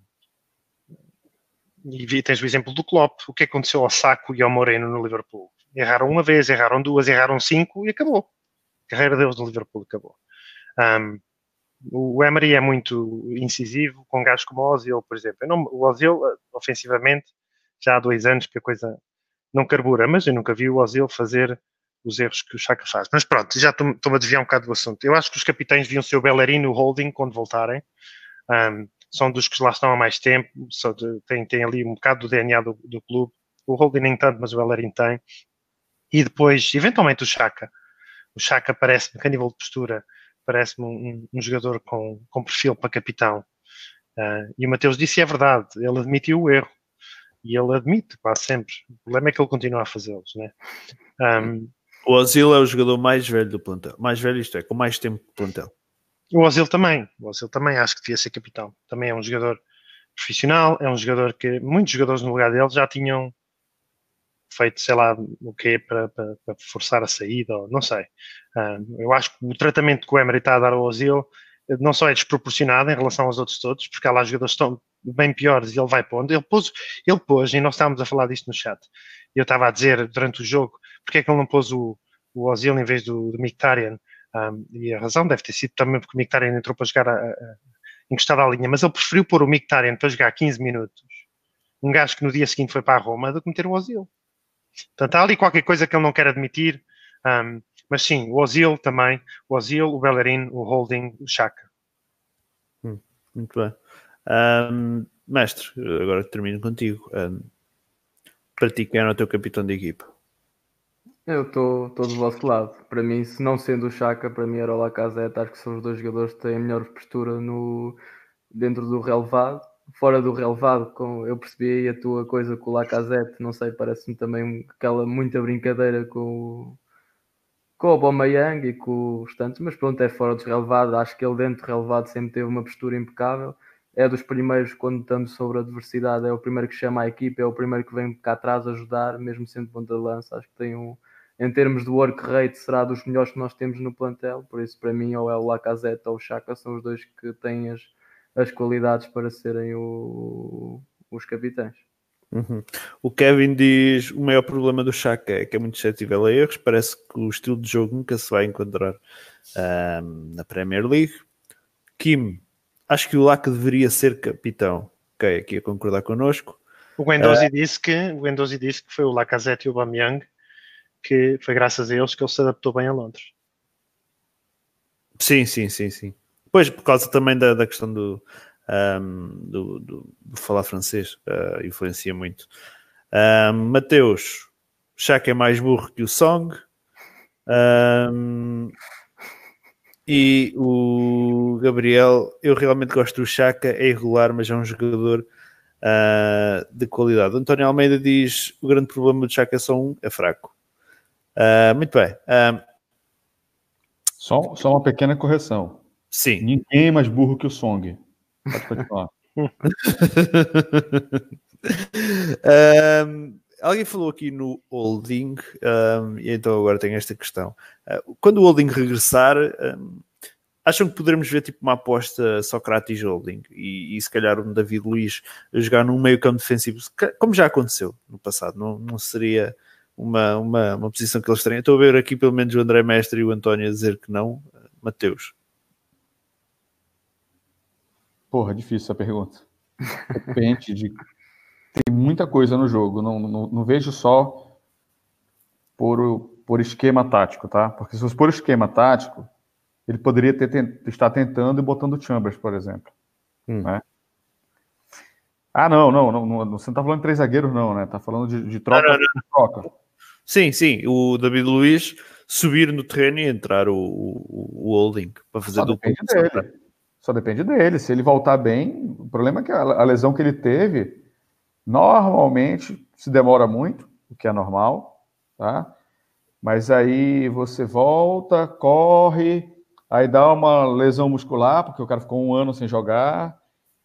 e tens o exemplo do Klopp, o que aconteceu ao Saco e ao Moreno no Liverpool? Erraram uma vez, erraram duas, erraram cinco e acabou. A carreira deles no Liverpool acabou. Um, o Emery é muito incisivo com gajos como o Ozil, por exemplo. Não, o Ozil, ofensivamente, já há dois anos que a coisa não carbura, mas eu nunca vi o Ozil fazer os erros que o Chaka faz. Mas pronto, já estou-me a desviar um bocado do assunto. Eu acho que os capitães deviam ser o Bellerin e o Holding quando voltarem. Um, são dos que lá estão há mais tempo, têm, têm ali um bocado do DNA do, do clube. O Holding nem tanto, mas o Bellerin tem. E depois, eventualmente, o Chaka. O Chaka parece-me a nível de postura, parece-me um, um, jogador com, com perfil para capitão. Uh, e o Mateus disse é verdade, ele admitiu o erro. E ele admite quase sempre. O problema é que ele continua a fazê-los, né? Um,
o Ozil é o jogador mais velho do plantel. Mais velho, isto é, com mais tempo de plantel.
O Ozil também. O Ozil também acho que devia ser capitão. Também é um jogador profissional, é um jogador que muitos jogadores no lugar dele já tinham feito, sei lá, o quê para, para, para forçar a saída, ou não sei. Uh, eu acho que o tratamento que o Emery está a dar ao Ozil não só é desproporcionado em relação aos outros todos, porque há lá jogadores estão bem piores e ele vai pondo. Ele pôs, ele pôs, e nós estávamos a falar disto no chat, eu estava a dizer durante o jogo, porque é que ele não pôs o, o Ozil em vez do, do Mkhitaryan? Um, e a razão deve ter sido também porque o Mkhitaryan entrou para jogar a, a, encostado à linha, mas ele preferiu pôr o Mkhitaryan para jogar 15 minutos, um gajo que no dia seguinte foi para a Roma, do que meter o Ozil. Portanto, há ali qualquer coisa que ele não quer admitir, um, mas sim, o Ozil também, o Ozil, o Bellerin, o Holding, o Chaka.
Hum, muito bem. Um, mestre, agora termino contigo. Um, para ti, quem era o teu capitão de equipa?
Eu estou do vosso lado. Para mim, se não sendo o Chaka, para mim era o Lacazette. Acho que são os dois jogadores que têm a melhor postura no, dentro do relevado. Fora do relevado, com, eu percebi a tua coisa com o Lacazette. Não sei, parece-me também aquela muita brincadeira com, com o Aubameyang e com os tantos. Mas pronto, é fora do relevado. Acho que ele dentro do relevado sempre teve uma postura impecável é dos primeiros, quando estamos sobre a adversidade, é o primeiro que chama a equipa, é o primeiro que vem cá atrás ajudar, mesmo sendo ponta de lança. Acho que tem um, em termos de work rate, será dos melhores que nós temos no plantel. Por isso, para mim, ou é o Lacazette ou o Chaka são os dois que têm as, as qualidades para serem o, os capitães.
Uhum. O Kevin diz o maior problema do Chaka é que é muito suscetível a erros. Parece que o estilo de jogo nunca se vai encontrar um, na Premier League. Kim, acho que o Laka deveria ser capitão. Ok, aqui a concordar connosco.
O Guendouzi uh, disse que o Guendouzi disse que foi o Lacazette e o Bamiyang que foi graças a eles que ele se adaptou bem a Londres.
Sim, sim, sim, sim. Pois, por causa também da, da questão do, um, do, do, do, falar francês, uh, influencia muito. Um, Mateus, Chaka é mais burro que o Song. Um, e o Gabriel, eu realmente gosto do Chaka, é irregular, mas é um jogador uh, de qualidade. António Almeida diz: o grande problema do Chaka é só um, é fraco. Uh, muito bem. Uh,
só, só uma pequena correção.
Sim.
Ninguém é mais burro que o Song. Pode continuar.
um, *laughs* alguém falou aqui no holding, um, e então agora tem esta questão. Uh, quando o holding regressar, um, acham que poderemos ver tipo uma aposta Socrates holding e, e se calhar um David Luiz jogar num meio campo defensivo, como já aconteceu no passado? Não, não seria uma, uma, uma posição que eles têm. Estou a ver aqui pelo menos o André Mestre e o António a dizer que não. Mateus.
Porra, difícil essa pergunta. Depende de. Tem muita coisa no jogo. Não, não, não vejo só por, por esquema tático, tá? Porque se fosse por esquema tático, ele poderia ter, tent, estar tentando e botando Chambers, por exemplo. Hum. Né? Ah, não, não, não, não, você não tá falando de três zagueiros, não, né? Tá falando de, de troca, não, não, não. troca.
Sim, sim. O David Luiz subir no terreno e entrar o, o, o holding para fazer Só
depende dele. Só depende dele. Se ele voltar bem, o problema é que a, a lesão que ele teve normalmente se demora muito, o que é normal, tá? Mas aí você volta, corre, aí dá uma lesão muscular, porque o cara ficou um ano sem jogar.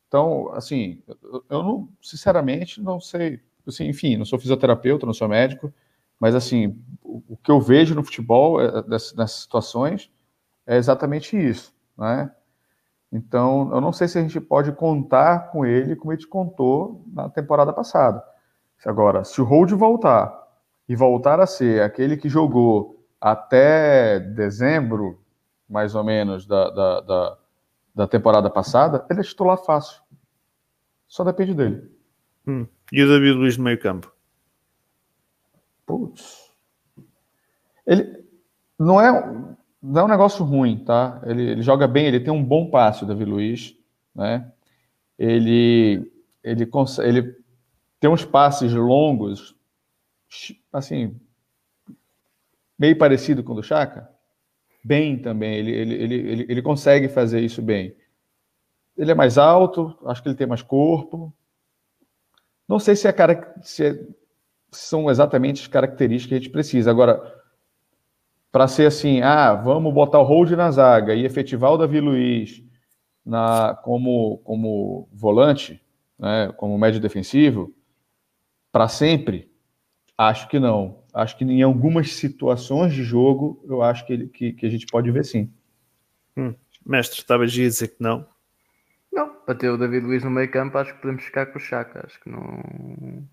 Então, assim, eu não, sinceramente, não sei. Assim, enfim, não sou fisioterapeuta, não sou médico, mas, assim, o, que eu vejo no futebol, é, nessas situações, é exatamente isso, né? Então, eu não sei se a gente pode contar com ele como a gente contou na temporada passada. Agora, se o Hold voltar e voltar a ser aquele que jogou até dezembro, mais ou menos, da, da, da, da temporada passada, ele é titular fácil. Só depende dele.
Hum. E o David Luiz no meio campo?
Putz. Ele não é, não é um negócio ruim, tá? Ele, ele joga bem, ele tem um bom passe, o Davi Luiz, né? Ele, ele, ele tem uns passes longos, assim, meio parecido com o do Chaka. Bem também, ele, ele, ele, ele, ele consegue fazer isso bem. Ele é mais alto, acho que ele tem mais corpo. Não sei se é cara, se é são exatamente as características que a gente precisa. Agora, para ser assim, ah, vamos botar o hold na zaga e efetivar o Davi Luiz na, como, como volante, né, como médio defensivo, para sempre, acho que não. Acho que em algumas situações de jogo, eu acho que, que, que a gente pode ver sim.
Hum. Mestre, estavas a dizer que não?
Não, para ter o David Luiz no meio campo, acho que podemos ficar com o Chaka. Acho que não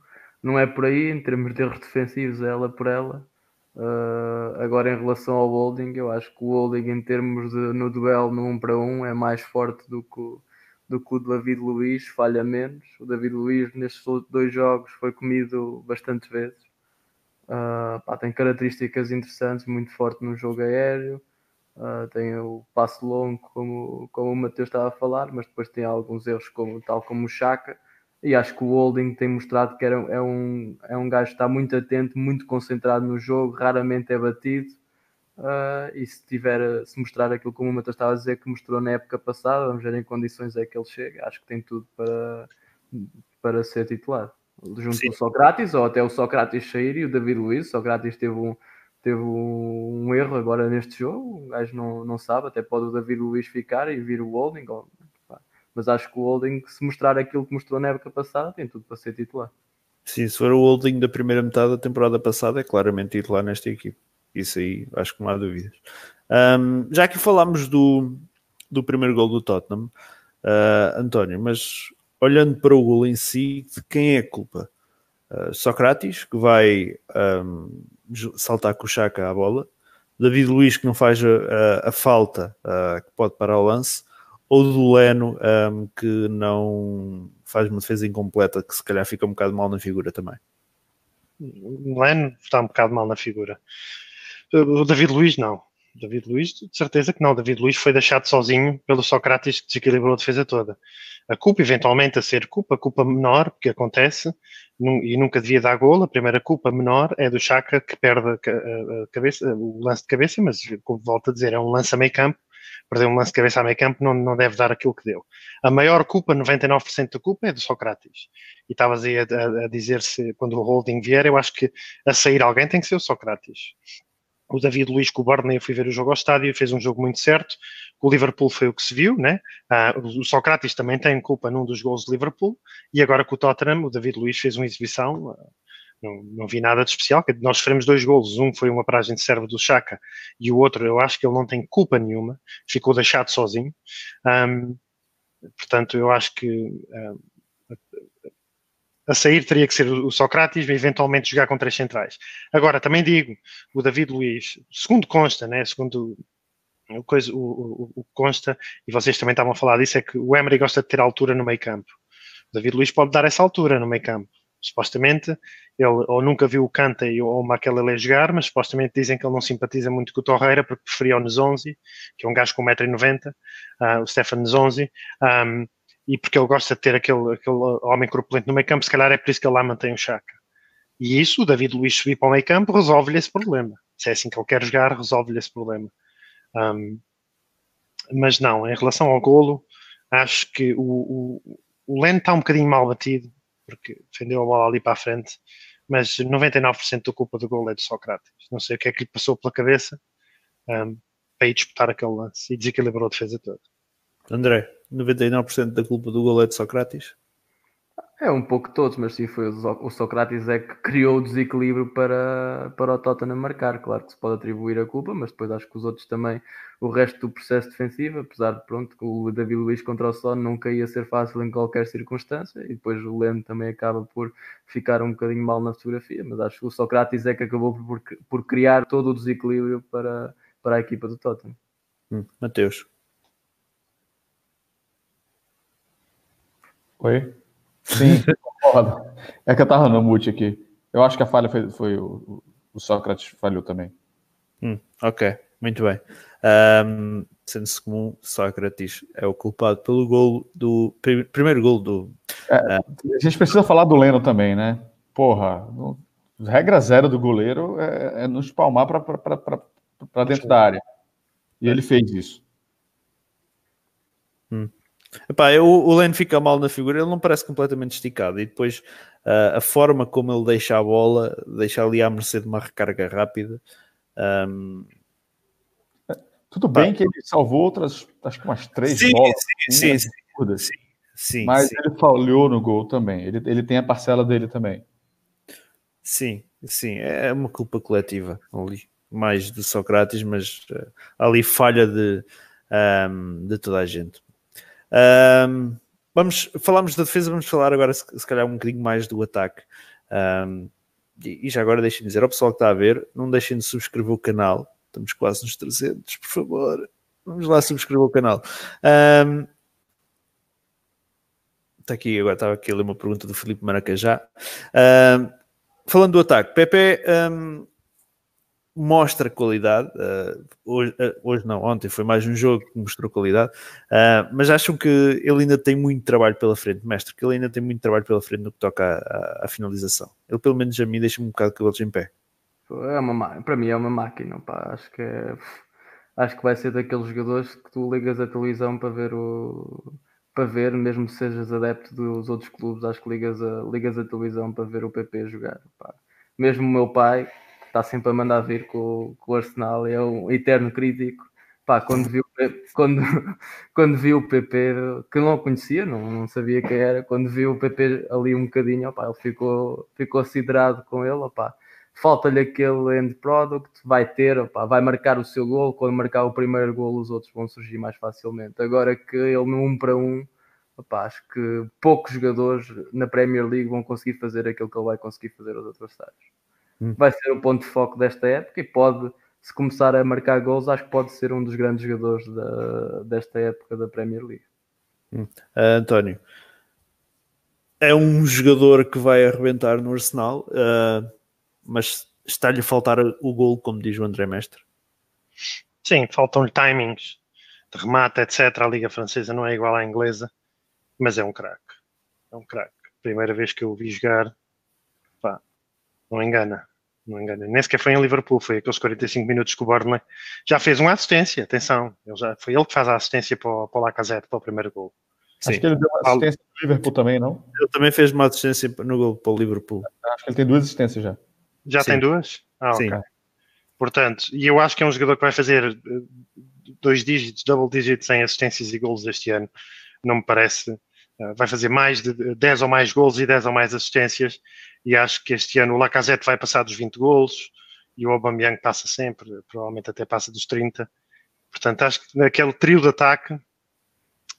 não é por aí, em termos de erros defensivos, é ela por ela. Uh, agora, em relação ao holding, eu acho que o holding, em termos de no duelo no 1 para 1, é mais forte do que, o, do que o David Luiz, falha menos. O David Luiz, nestes dois jogos, foi comido bastantes vezes. Uh, pá, tem características interessantes, muito forte no jogo aéreo. Uh, tem o passo longo, como, como o Matheus estava a falar, mas depois tem alguns erros, como, tal como o Chaka e acho que o Holding tem mostrado que era, é, um, é um gajo que está muito atento, muito concentrado no jogo, raramente é batido. Uh, e se tiver, se mostrar aquilo como o Matheus estava a dizer que mostrou na época passada, vamos ver em condições é que ele chega. Acho que tem tudo para, para ser titular. Junto Sim. com o Socrates, ou até o Socrates sair e o David Luiz. O Socrates teve um, teve um, um erro agora neste jogo, o gajo não, não sabe, até pode o David Luiz ficar e vir o Holding, ou mas acho que o Holding, se mostrar aquilo que mostrou na época passada, tem tudo para ser titular.
Sim, se for o holding da primeira metade da temporada passada, é claramente titular nesta equipe. Isso aí, acho que não há dúvidas. Um, já que falámos do, do primeiro gol do Tottenham, uh, António, mas olhando para o gol em si, de quem é a culpa? Uh, Socrates, que vai um, saltar com o Chaka à bola, David Luiz, que não faz a, a falta, uh, que pode parar o lance, ou do Leno, um, que não faz uma defesa incompleta, que se calhar fica um bocado mal na figura também.
O Leno está um bocado mal na figura. O David Luiz, não. David Luiz, de certeza que não. David Luiz foi deixado sozinho pelo Sócrates que desequilibrou a defesa toda. A culpa, eventualmente, a ser culpa, culpa menor, porque acontece, e nunca devia dar gol. A primeira culpa menor é do Chaka que perde a cabeça, o lance de cabeça, mas, como volto a dizer, é um lance a meio campo. Perder um lance de cabeça a meio campo não, não deve dar aquilo que deu. A maior culpa, 99% da culpa, é do Sócrates. E estavas aí a, a, a dizer-se, quando o holding vier, eu acho que a sair alguém tem que ser o Sócrates o David Luiz com o Burnley, eu fui ver o jogo ao estádio fez um jogo muito certo. O Liverpool foi o que se viu, né? Ah, o Sócrates também tem culpa num dos gols de Liverpool e agora com o Tottenham, o David Luiz fez uma exibição. Não, não, vi nada de especial. Nós sofremos dois golos. Um foi uma paragem de servo do Chaka e o outro, eu acho que ele não tem culpa nenhuma. Ficou deixado sozinho. Um, portanto, eu acho que um, a sair teria que ser o Socrates e eventualmente jogar com três centrais. Agora, também digo, o David Luiz, segundo consta, né, segundo o, coisa, o, o consta, e vocês também estavam a falar disso, é que o Emery gosta de ter altura no meio campo. O David Luiz pode dar essa altura no meio campo. Supostamente, ele ou nunca viu o Kanta ou o Makelele jogar, mas supostamente dizem que ele não simpatiza muito com o Torreira porque preferia o Nzonzi, que é um gajo com 1,90m, uh, o Stefan Nzonzi. Um, e porque ele gosta de ter aquele, aquele homem corpulento no meio campo, se calhar é por isso que ele lá mantém o Chaka. E isso, o David Luiz subir para o meio campo, resolve-lhe esse problema. Se é assim que ele quer jogar, resolve-lhe esse problema. Um, mas não, em relação ao golo, acho que o, o, o Len está um bocadinho mal batido, porque defendeu a bola ali para a frente, mas 99% da culpa do golo é de Sócrates. Não sei o que é que lhe passou pela cabeça um, para ir disputar aquele lance e desequilibrou a defesa toda.
André, 99% da culpa do gol é de Socrates?
É um pouco todos, mas sim foi o Socrates é que criou o desequilíbrio para, para o Tottenham marcar. Claro que se pode atribuir a culpa, mas depois acho que os outros também, o resto do processo defensivo, apesar de pronto, que o David Luiz contra o Son nunca ia ser fácil em qualquer circunstância, e depois o Leno também acaba por ficar um bocadinho mal na fotografia, mas acho que o Socrates é que acabou por, por criar todo o desequilíbrio para, para a equipa do Tottenham.
Hum, Mateus.
Oi? Sim, *laughs* concordo. É que eu tava no mute aqui. Eu acho que a falha foi, foi o, o, Sócrates falhou também.
Hum, ok, muito bem. Um, Sendo-se comum, Sócrates é o culpado pelo gol do primeiro gol do.
É, uh, a gente precisa falar do Leno também, né? Porra, no, regra zero do goleiro é, é nos palmar para dentro da área. E ele fez isso.
Epá, eu, o Len fica mal na figura, ele não parece completamente esticado. E depois uh, a forma como ele deixa a bola, deixa ali à mercê de uma recarga rápida. Um...
Tudo bem que ele salvou outras, acho que umas três
sim,
bolas.
Sim, sim, sim, sim,
Mas ele falhou no gol também. Ele, ele tem a parcela dele também.
Sim, sim. É uma culpa coletiva ali. Mais de Socrates, mas uh, ali falha de, um, de toda a gente. Um, vamos, falamos da defesa, vamos falar agora se, se calhar um bocadinho mais do ataque. Um, e, e, já agora deixem dizer ao pessoal que está a ver, não deixem de subscrever o canal. Estamos quase nos 300, por favor. Vamos lá subscrever o canal. Um, está aqui, agora estava aqui a ler uma pergunta do Felipe Maracajá. Falando do ataque, Pepe mostra qualidade. Uh, hoje, uh, hoje, não, ontem foi mais um jogo que mostrou qualidade, uh, mas acham que ele ainda tem muito trabalho pela frente, mestre, que ele ainda tem muito trabalho pela frente no que toca à, finalização. Ele, pelo menos a mim, deixa-me um bocado de cabelos em pé.
É uma, para mim é uma máquina, pá. acho que é, acho que vai ser daqueles jogadores que tu ligas a televisão para ver o para ver, mesmo se sejas adepto dos outros clubes, acho que ligas a, ligas a televisão para ver o PP jogar. Pá. Mesmo o meu pai, está sempre a mandar vir com, com o Arsenal, é um eterno crítico. Pá, quando vi, o Pe- quando, *laughs* quando vi o PP, que não conhecia, não, não sabia quem era, quando vi o PP ali um bocadinho, opá, ele ficou, ficou siderado com ele, falta-lhe aquele end product, vai ter, opá, vai marcar o seu gol, quando marcar o primeiro gol os outros vão surgir mais facilmente. Agora que ele no um para um, opá, acho que poucos jogadores na Premier League vão conseguir fazer aquilo que ele vai conseguir fazer aos adversários.
Hum.
Vai ser o ponto de foco desta época e pode se começar a marcar gols, acho que pode ser um dos grandes jogadores da, desta época da Premier League.
Ah, António, é um jogador que vai arrebentar no Arsenal, ah, mas está-lhe a faltar o gol, como diz o André Mestre.
Sim, faltam-lhe timings de remate, etc. A Liga Francesa não é igual à inglesa, mas é um craque. É um craque. Primeira vez que eu o vi jogar, não engana. Não engana. Nem sequer foi em Liverpool, foi aqueles 45 minutos que o Burnley já fez uma assistência. Atenção, ele já, foi ele que faz a assistência para o, para o Lacazette, para o primeiro gol.
Acho que ele deu uma assistência no Liverpool também, não?
Ele também fez uma assistência no gol para o Liverpool.
Acho que ele tem duas assistências já.
Já
Sim.
tem duas? Ah,
Sim.
ok. Portanto, e eu acho que é um jogador que vai fazer eh, dois dígitos, double digits em assistências e golos este ano. Não me parece. Eh, Vai fazer mais de 10 ou mais golos e 10 ou mais assistências. E acho que este ano o Lacazette vai passar dos 20 golos e o Aubameyang passa sempre, provavelmente até passa dos 30. Portanto, acho que naquele trio de ataque,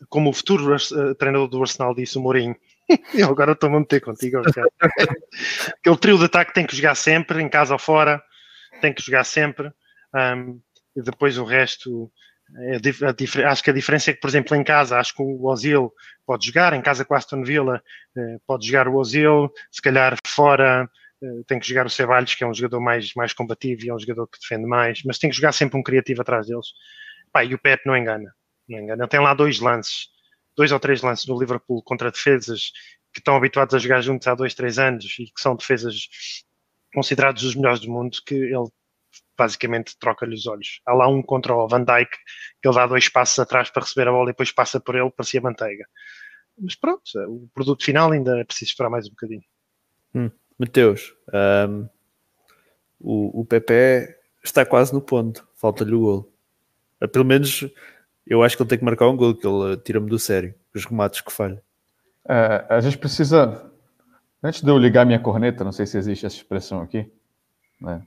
como o futuro eh, treinador do Arsenal disse, o Mourinho, *laughs* eu agora estou-me a meter contigo, Ricardo. *laughs* Aquele trio de ataque tem que jogar sempre, em casa ou fora, tem que jogar sempre. um, e depois o resto, é acho que a diferença é que, por exemplo, em casa, acho que o Ozil pode jogar, em casa com Aston Villa eh, pode jogar o Ozil, se calhar fora eh, tem que jogar o Ceballos, que é um jogador mais, mais combativo e é um jogador que defende mais, mas tem que jogar sempre um criativo atrás deles. Pá, e o Pep não engana, não engana. Tem lá dois lances, dois ou três lances no Liverpool contra defesas que estão habituados a jogar juntos há dois, três anos e que são defesas considerados os melhores do mundo, que ele basicamente troca-lhe os olhos. Há lá um contra o Van Dijk, que ele dá dois passos atrás para receber a bola e depois passa por ele, parecia manteiga. Mas pronto, o produto final ainda é preciso esperar mais um bocadinho.
Mateus, ahm, o, o Pepe está quase no ponto, falta-lhe o gol. Ah, Pelo menos eu acho que ele tem que marcar um gol, que ele tira-me do sério, os remates que falha.
É, a gente precisa. Antes de eu ligar minha corneta, não sei se existe essa expressão aqui. né?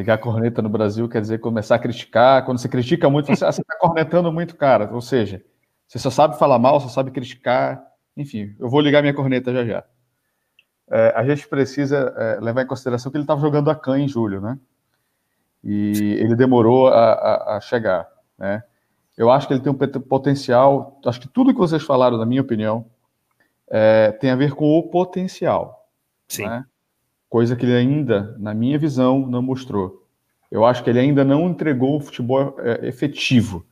Ligar a corneta no Brasil quer dizer começar a criticar. Quando você critica muito, você está cornetando muito, cara. Ou seja, você só sabe falar mal, só sabe criticar. Enfim, eu vou ligar minha corneta já já. É, a gente precisa é, levar em consideração que ele estava jogando a can em julho, né? E ele demorou a, a- a chegar, né? Eu acho que ele tem um pot- potencial. Acho que tudo que vocês falaram, na minha opinião, é, tem a ver com o potencial.
Sim.
né? Coisa que ele ainda, na minha visão, não mostrou. Eu acho que ele ainda não entregou um futebol é, efetivo.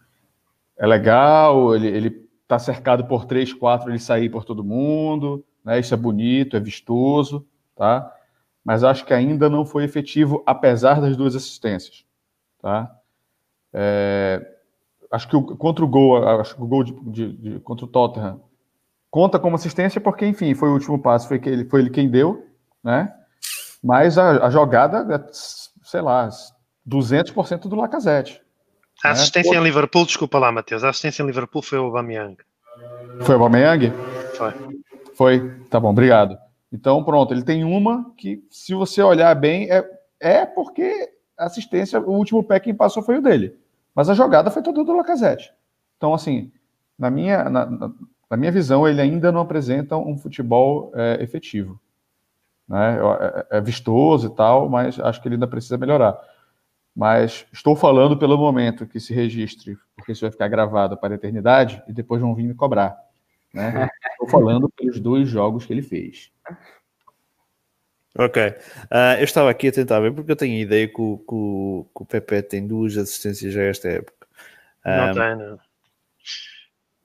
É legal, ele, ele tá cercado por três, quatro, ele sair por todo mundo, né? Isso é bonito, é vistoso, tá? Mas acho que ainda não foi efetivo, apesar das duas assistências, tá? É, acho que o, contra o gol, acho que o gol de, de- de- contra o Tottenham conta como assistência porque, enfim, foi o último passo, foi, que ele, foi ele quem deu, né? Mas a, a jogada, é, sei lá, 200% do Lacazette.
A
É,
assistência
pô-
em Liverpool, desculpa lá, Matheus, a assistência em Liverpool foi o Aubameyang.
Foi o Aubameyang?
Foi.
Foi. Tá bom, obrigado. Então, pronto, ele tem uma que, se você olhar bem, é, é porque a assistência, o último pé quem passou foi o dele. Mas a jogada foi toda do Lacazette. Então, assim, na minha, na, na- na minha visão, ele ainda não apresenta um futebol é, efetivo. Né? Eu- É, é vistoso e tal, mas acho que ele ainda precisa melhorar. Mas estou falando pelo momento que se registre, porque isso vai ficar gravado para a eternidade e depois vão vir me cobrar. Né? *laughs* Estou falando pelos dois jogos que ele fez.
Ok. Ah, eu estava aqui a tentar ver, porque eu tenho a ideia que o, que o, que o Pepe tem duas assistências já esta época.
Não
Ah,
tem, não.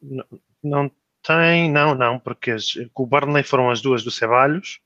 não. não tem, não, não, porque as- com o Burnley foram as duas do Ceballos,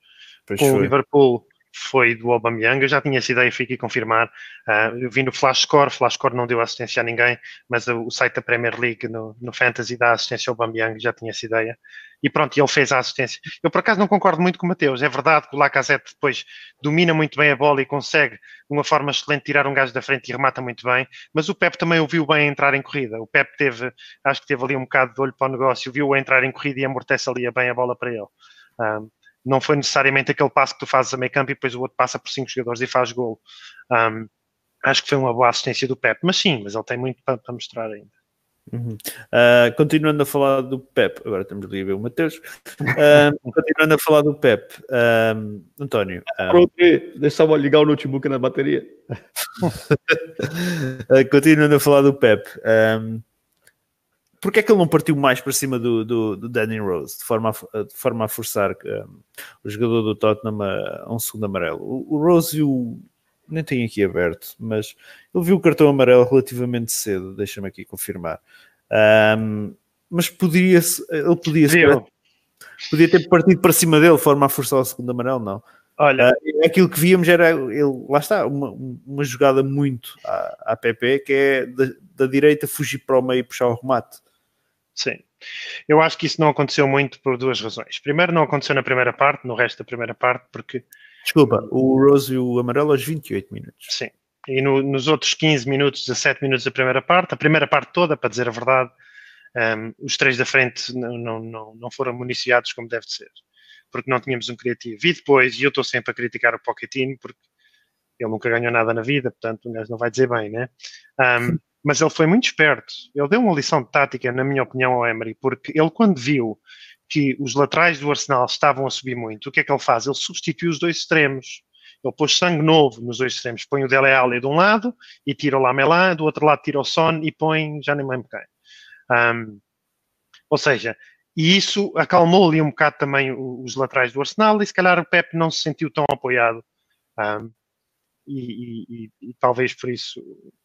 pois
com o
foi.
Liverpool foi do Aubameyang. Eu já tinha essa ideia, fiquei confirmar. Uh, eu vi no Flash Score, Flash Score não deu assistência a ninguém, mas o, o site da Premier League no, no Fantasy dá assistência ao Aubameyang, já tinha essa ideia. E pronto, ele fez a assistência. Eu por acaso não concordo muito com o Mateus. É verdade que o Lacazette depois domina muito bem a bola e consegue, de uma forma excelente, tirar um gajo da frente e remata muito bem. Mas o Pep também o viu bem entrar em corrida. O Pep teve, acho que teve ali um bocado de olho para o negócio, viu-o entrar em corrida e amortece ali bem a bola para ele. Um, não foi necessariamente aquele passo que tu fazes a meio campo e depois o outro passa por cinco jogadores e faz gol. Um, acho que foi uma boa assistência do Pep, mas sim, mas ele tem muito para, para mostrar ainda.
Uhum. Uh, continuando a falar do Pep, agora estamos ali a ver o Mateus. Uh, *laughs* continuando a falar do Pep, uh, António.
Pronto, deixa eu ligar o notebook na bateria. *laughs*
continuando a falar do Pep, um, porque é que ele não partiu mais para cima do, do, do Danny Rose, de forma a, de forma a forçar um, o jogador do Tottenham a, a um segundo amarelo? O, o Rose o. Nem tenho aqui aberto, mas ele viu o cartão amarelo relativamente cedo, deixa-me aqui confirmar. Um, mas podia ele podia, podia ter partido para cima dele, de forma a forçar o segundo amarelo, não. Olha, uh, aquilo que víamos era ele, lá está, uma, uma jogada muito à, à PP, que é da, da direita fugir para o meio e puxar o remate.
Sim. Eu acho que isso não aconteceu muito por duas razões. Primeiro, não aconteceu na primeira parte, no resto da primeira parte, porque.
Desculpa, o Rose e o Amarelo aos 28 minutos.
Sim. E no, nos outros 15 minutos, 17 minutos da primeira parte, a primeira parte toda, para dizer a verdade, um, os três da frente não, não, não, não foram municiados como deve ser, porque não tínhamos um criativo. E depois, e eu estou sempre a criticar o Pochettino, porque ele nunca ganhou nada na vida, portanto, um gajo não vai dizer bem, né? Um, mas ele foi muito esperto. Ele deu uma lição de tática, na minha opinião, ao Emery, porque ele, quando viu que os laterais do Arsenal estavam a subir muito, o que é que ele faz? Ele substitui os dois extremos. Ele pôs sangue novo nos dois extremos. Põe o Dele Alli de um lado e tira o Lamela, do outro lado tira o Son e põe, já nem lembro quem. Um, ou seja, e isso acalmou ali um bocado também os laterais do Arsenal e se calhar o Pep não se sentiu tão apoiado. Um, e, e, e, talvez por isso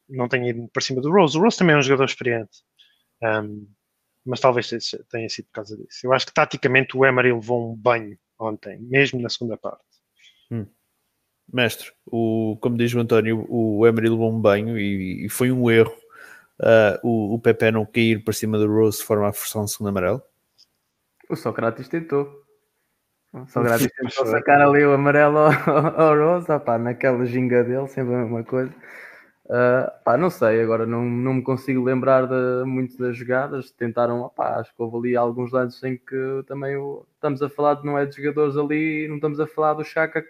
não tenha ido para cima do Rose. O Rose também é um jogador experiente, um, mas talvez tenha sido por causa disso. Eu acho que taticamente o Emery levou um banho ontem, mesmo na segunda parte.
Hum. Mestre, o, como diz o António, o Emery levou um banho e, e foi um erro uh, o, o Pepe não cair para cima do Rose de forma a forçar um segundo amarelo.
O Sócrates tentou. O Sócrates tentou sacar ali o amarelo ao, *laughs* Rose, opá, naquela ginga dele, sempre a mesma coisa. Uh, pá, não sei, agora não, não me consigo lembrar de muito das jogadas. Tentaram, pá, acho que houve ali alguns lances em que também o, estamos a falar de não é de jogadores ali, não estamos a falar do Chaka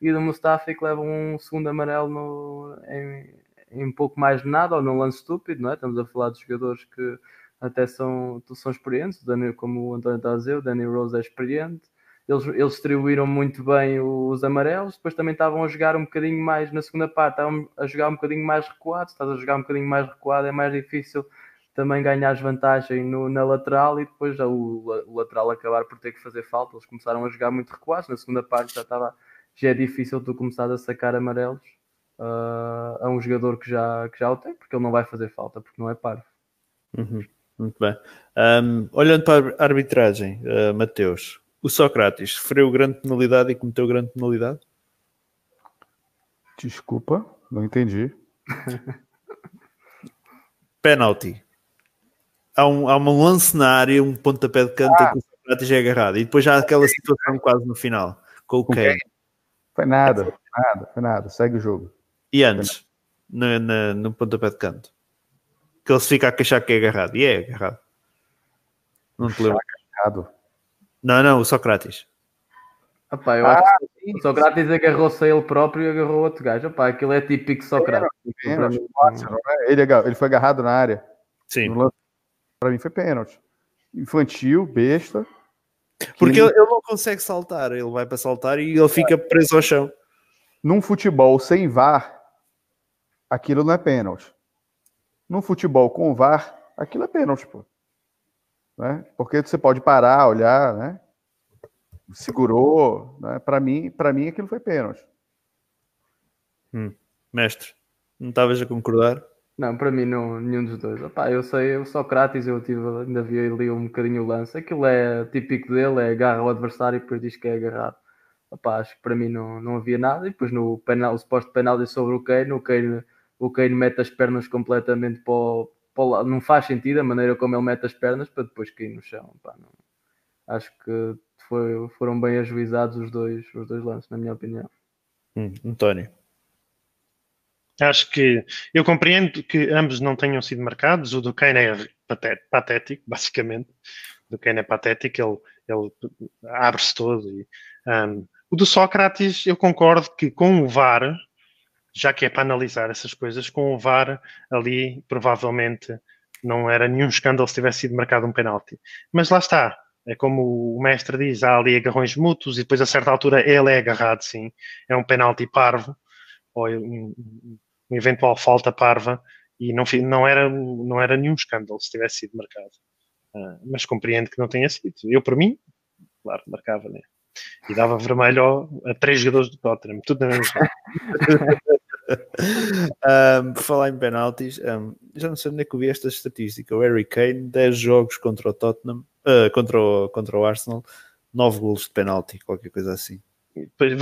e do Mustafa que levam um segundo amarelo no, em, em pouco mais de nada ou num lance estúpido, não é? Estamos a falar de jogadores que até são, são experientes, como o António está a dizer, o Danny Rose é experiente eles, eles distribuíram muito bem os amarelos, depois também estavam a jogar um bocadinho mais na segunda parte, estavam a jogar um bocadinho mais recuado, estás a jogar um bocadinho mais recuado, é mais difícil também ganhar vantagem no, na lateral e depois já o, o, lateral acabar por ter que fazer falta. Eles começaram a jogar muito recuados, na segunda parte já estava já é difícil tu começar a sacar amarelos uh, a um jogador que já, que já o tem, porque ele não vai fazer falta, porque não é parvo.
Uhum. Muito bem. Um, olhando para a arbitragem, uh, Mateus, o Sócrates sofreu grande penalidade e cometeu grande penalidade?
Desculpa, não entendi. *laughs*
Penalty. Há um, há um lance na área, um pontapé de canto ah. que o Sócrates é agarrado. E depois já há aquela situação quase no final, com o Kane.
Foi nada, foi nada, foi nada. Segue o jogo.
E antes, no, no, no pontapé de canto? Que ele se fica a queixar que é agarrado. E é agarrado. Não te lembro. Agarrado. Não, não, o Sócrates.
Opa, eu ah, acho que o Sócrates agarrou-se a ele próprio e agarrou outro gajo. Opa, aquilo é típico Sócrates.
Pênalti, ele, ele foi agarrado na área.
Sim.
Para mim foi pênalti. Infantil, besta.
Porque ele... ele não consegue saltar. Ele vai para saltar e ele fica preso ao chão.
Num futebol sem VAR, aquilo não é pênalti. Num futebol com VAR, aquilo é pênalti, pô né? Porque você pode parar, olhar, né? Segurou, né? Para mim, para mim aquilo foi pênalti.
Hum. Mestre, não estavas a concordar?
Não, para mim não, nenhum dos dois. Opa, eu sei, o Sócrates, eu tive, ainda vi ali um bocadinho o lance. Aquilo é típico dele, é agarra o adversário e depois diz que é agarrado. opá, acho que para mim não, não havia nada. E depois no penal, o suposto penalti sobre o Kane, o Kane, o Kane mete as pernas completamente para o. Não faz sentido a maneira como ele mete as pernas para depois cair no chão. Opá, não. Acho que foi, foram bem ajuizados os dois, os dois lances, na minha opinião.
Hum, António.
Acho que eu compreendo que ambos não tenham sido marcados. O do Kane é patético, *laughs* basicamente. O do Kane é patético, ele, ele abre-se todo. E, um, o do Sócrates, eu concordo que com o VAR, já que é para analisar essas coisas, com o VAR ali provavelmente não era nenhum escândalo se tivesse sido marcado um penalti. Mas lá está, é como o mestre diz, há ali agarrões mútuos e depois a certa altura ele é agarrado, sim. É um penalti parvo, ou um, um eventual falta parva, e não, não, era, não era nenhum escândalo se tivesse sido marcado. Uh, mas compreendo que não tenha sido. Eu, por mim, claro, marcava, né? E dava vermelho a três jogadores do Tottenham, tudo na mesma. *laughs* *laughs*
um, por falar em penaltis, um, já não sei onde é que eu vi esta estatística. O Harry Kane, 10 jogos contra o Tottenham, uh, contra, o, contra o Arsenal, 9 golos de penalti, qualquer coisa assim.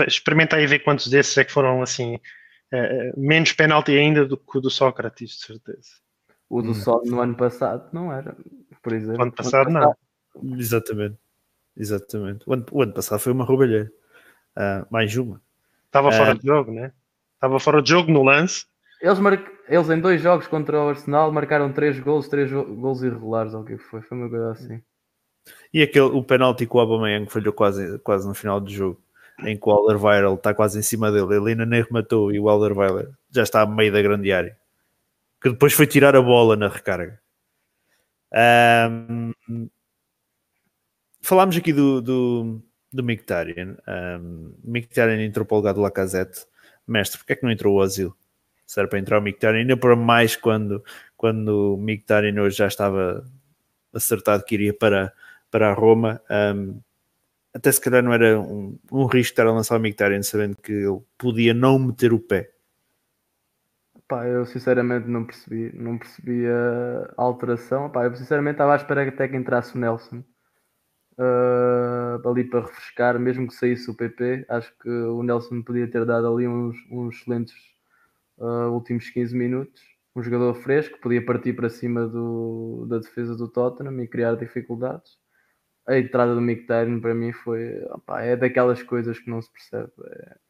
Experimenta aí ver quantos desses é que foram assim, uh, menos penalti ainda do que o do Sócrates, de certeza.
O do hum. Sol no ano passado não era, por exemplo.
O ano passado, ano passado.
não. Exatamente. Exatamente. O ano, o ano passado foi uma roubalheira. Uh, mais uma.
Estava fora de jogo, né? Estava fora de jogo no lance.
Eles, mar... Eles em dois jogos contra o Arsenal marcaram três gols, três gols irregulares, ou o que foi? Foi uma coisa assim.
E aquele, o penalti que o Aubameyang falhou quase, quase no final do jogo, em que o Alderweireld está quase em cima dele, ele ainda nem rematou e o Alderweireld já está a meio da grande área. Que depois foi tirar a bola na recarga. Um, falámos aqui do, do, do Mkhitaryan. Um, Mkhitaryan entrou para o lugar do Lacazette mestre, porque é que não entrou o Ozil? Se era para entrar o Mkhitaryan, ainda por mais quando, quando o Mkhitaryan hoje já estava acertado que iria para, para a Roma, um, até se calhar não era um, um risco estar a lançar o Mkhitaryan sabendo que ele podia não meter o pé.
Pá, eu sinceramente não percebi, não percebi a alteração. Pá, eu sinceramente estava à espera até que entrasse o Nelson uh, ali para refrescar, mesmo que saísse o PP. Acho que o Nelson podia ter dado ali uns, uns excelentes uh, últimos 15 minutos. Um jogador fresco, podia partir para cima do, da defesa do Tottenham e criar dificuldades. A entrada do Mkhitaryan para mim foi opa, é daquelas coisas que não se percebe.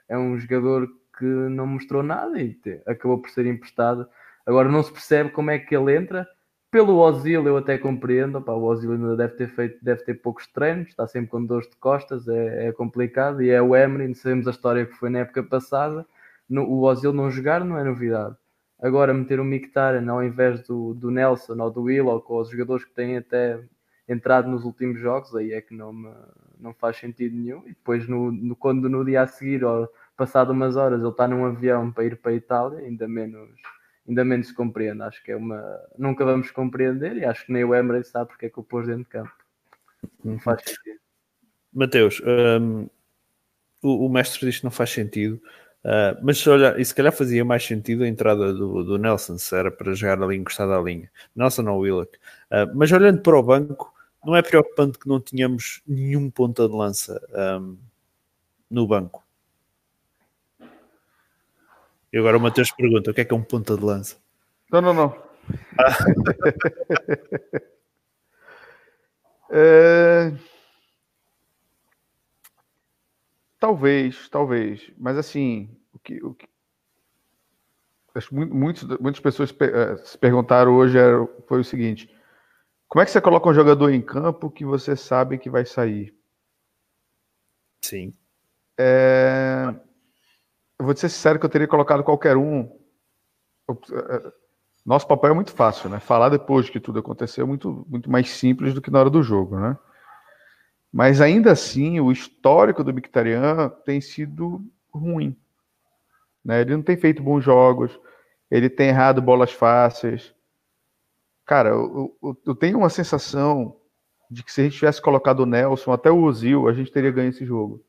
É, é um jogador que não mostrou nada e te, acabou por ser emprestado. Agora não se percebe como é que ele entra pelo Ozil eu até compreendo, opa, o Ozil ainda deve ter feito, deve ter poucos treinos, está sempre com dores de costas, é, é complicado, e é o Emery, sabemos a história que foi na época passada, no, o Ozil não jogar não é novidade. Agora meter o Mkhitaryan ao invés do, do Nelson ou do Willock ou os jogadores que têm até entrado nos últimos jogos, aí é que não, me, não faz sentido nenhum. E depois, no, no, quando no dia a seguir, ou passado umas horas, ele está num avião para ir para a Itália, ainda menos ainda menos se compreende. Acho que é uma. Nunca vamos compreender e acho que nem o Emery sabe porque é que o pôs dentro de campo. Não faz sentido.
Mateus, um, o, o, mestre diz que não faz sentido, uh, mas olha, e se calhar fazia mais sentido a entrada do, do Nelson, se era para jogar ali encostado à linha. Nelson ou Willock. Uh, mas olhando para o banco, não é preocupante que não tínhamos nenhum ponta de lança um, no banco. E agora o Matheus pergunta: o que é que é um ponta de lança?
Não, não, não. Ah. *laughs* é... Talvez, talvez. Mas assim, o que, o que... Acho muitos, muitas pessoas eh, se perguntaram hoje era, foi o seguinte: como é que você coloca um jogador em campo que você sabe que vai sair?
Sim.
É eu vou ser sincero que eu teria colocado qualquer um. É, nosso papel é muito fácil, né? Falar depois que tudo aconteceu é muito, muito mais simples do que na hora do jogo, né? Mas ainda assim, o histórico do Mkhitaryan tem sido ruim. Né? Ele não tem feito bons jogos, ele tem errado bolas fáceis. Cara, eu, eu, eu tenho uma sensação de que se a gente tivesse colocado o Nelson, até o Ozil, a gente teria ganho esse jogo.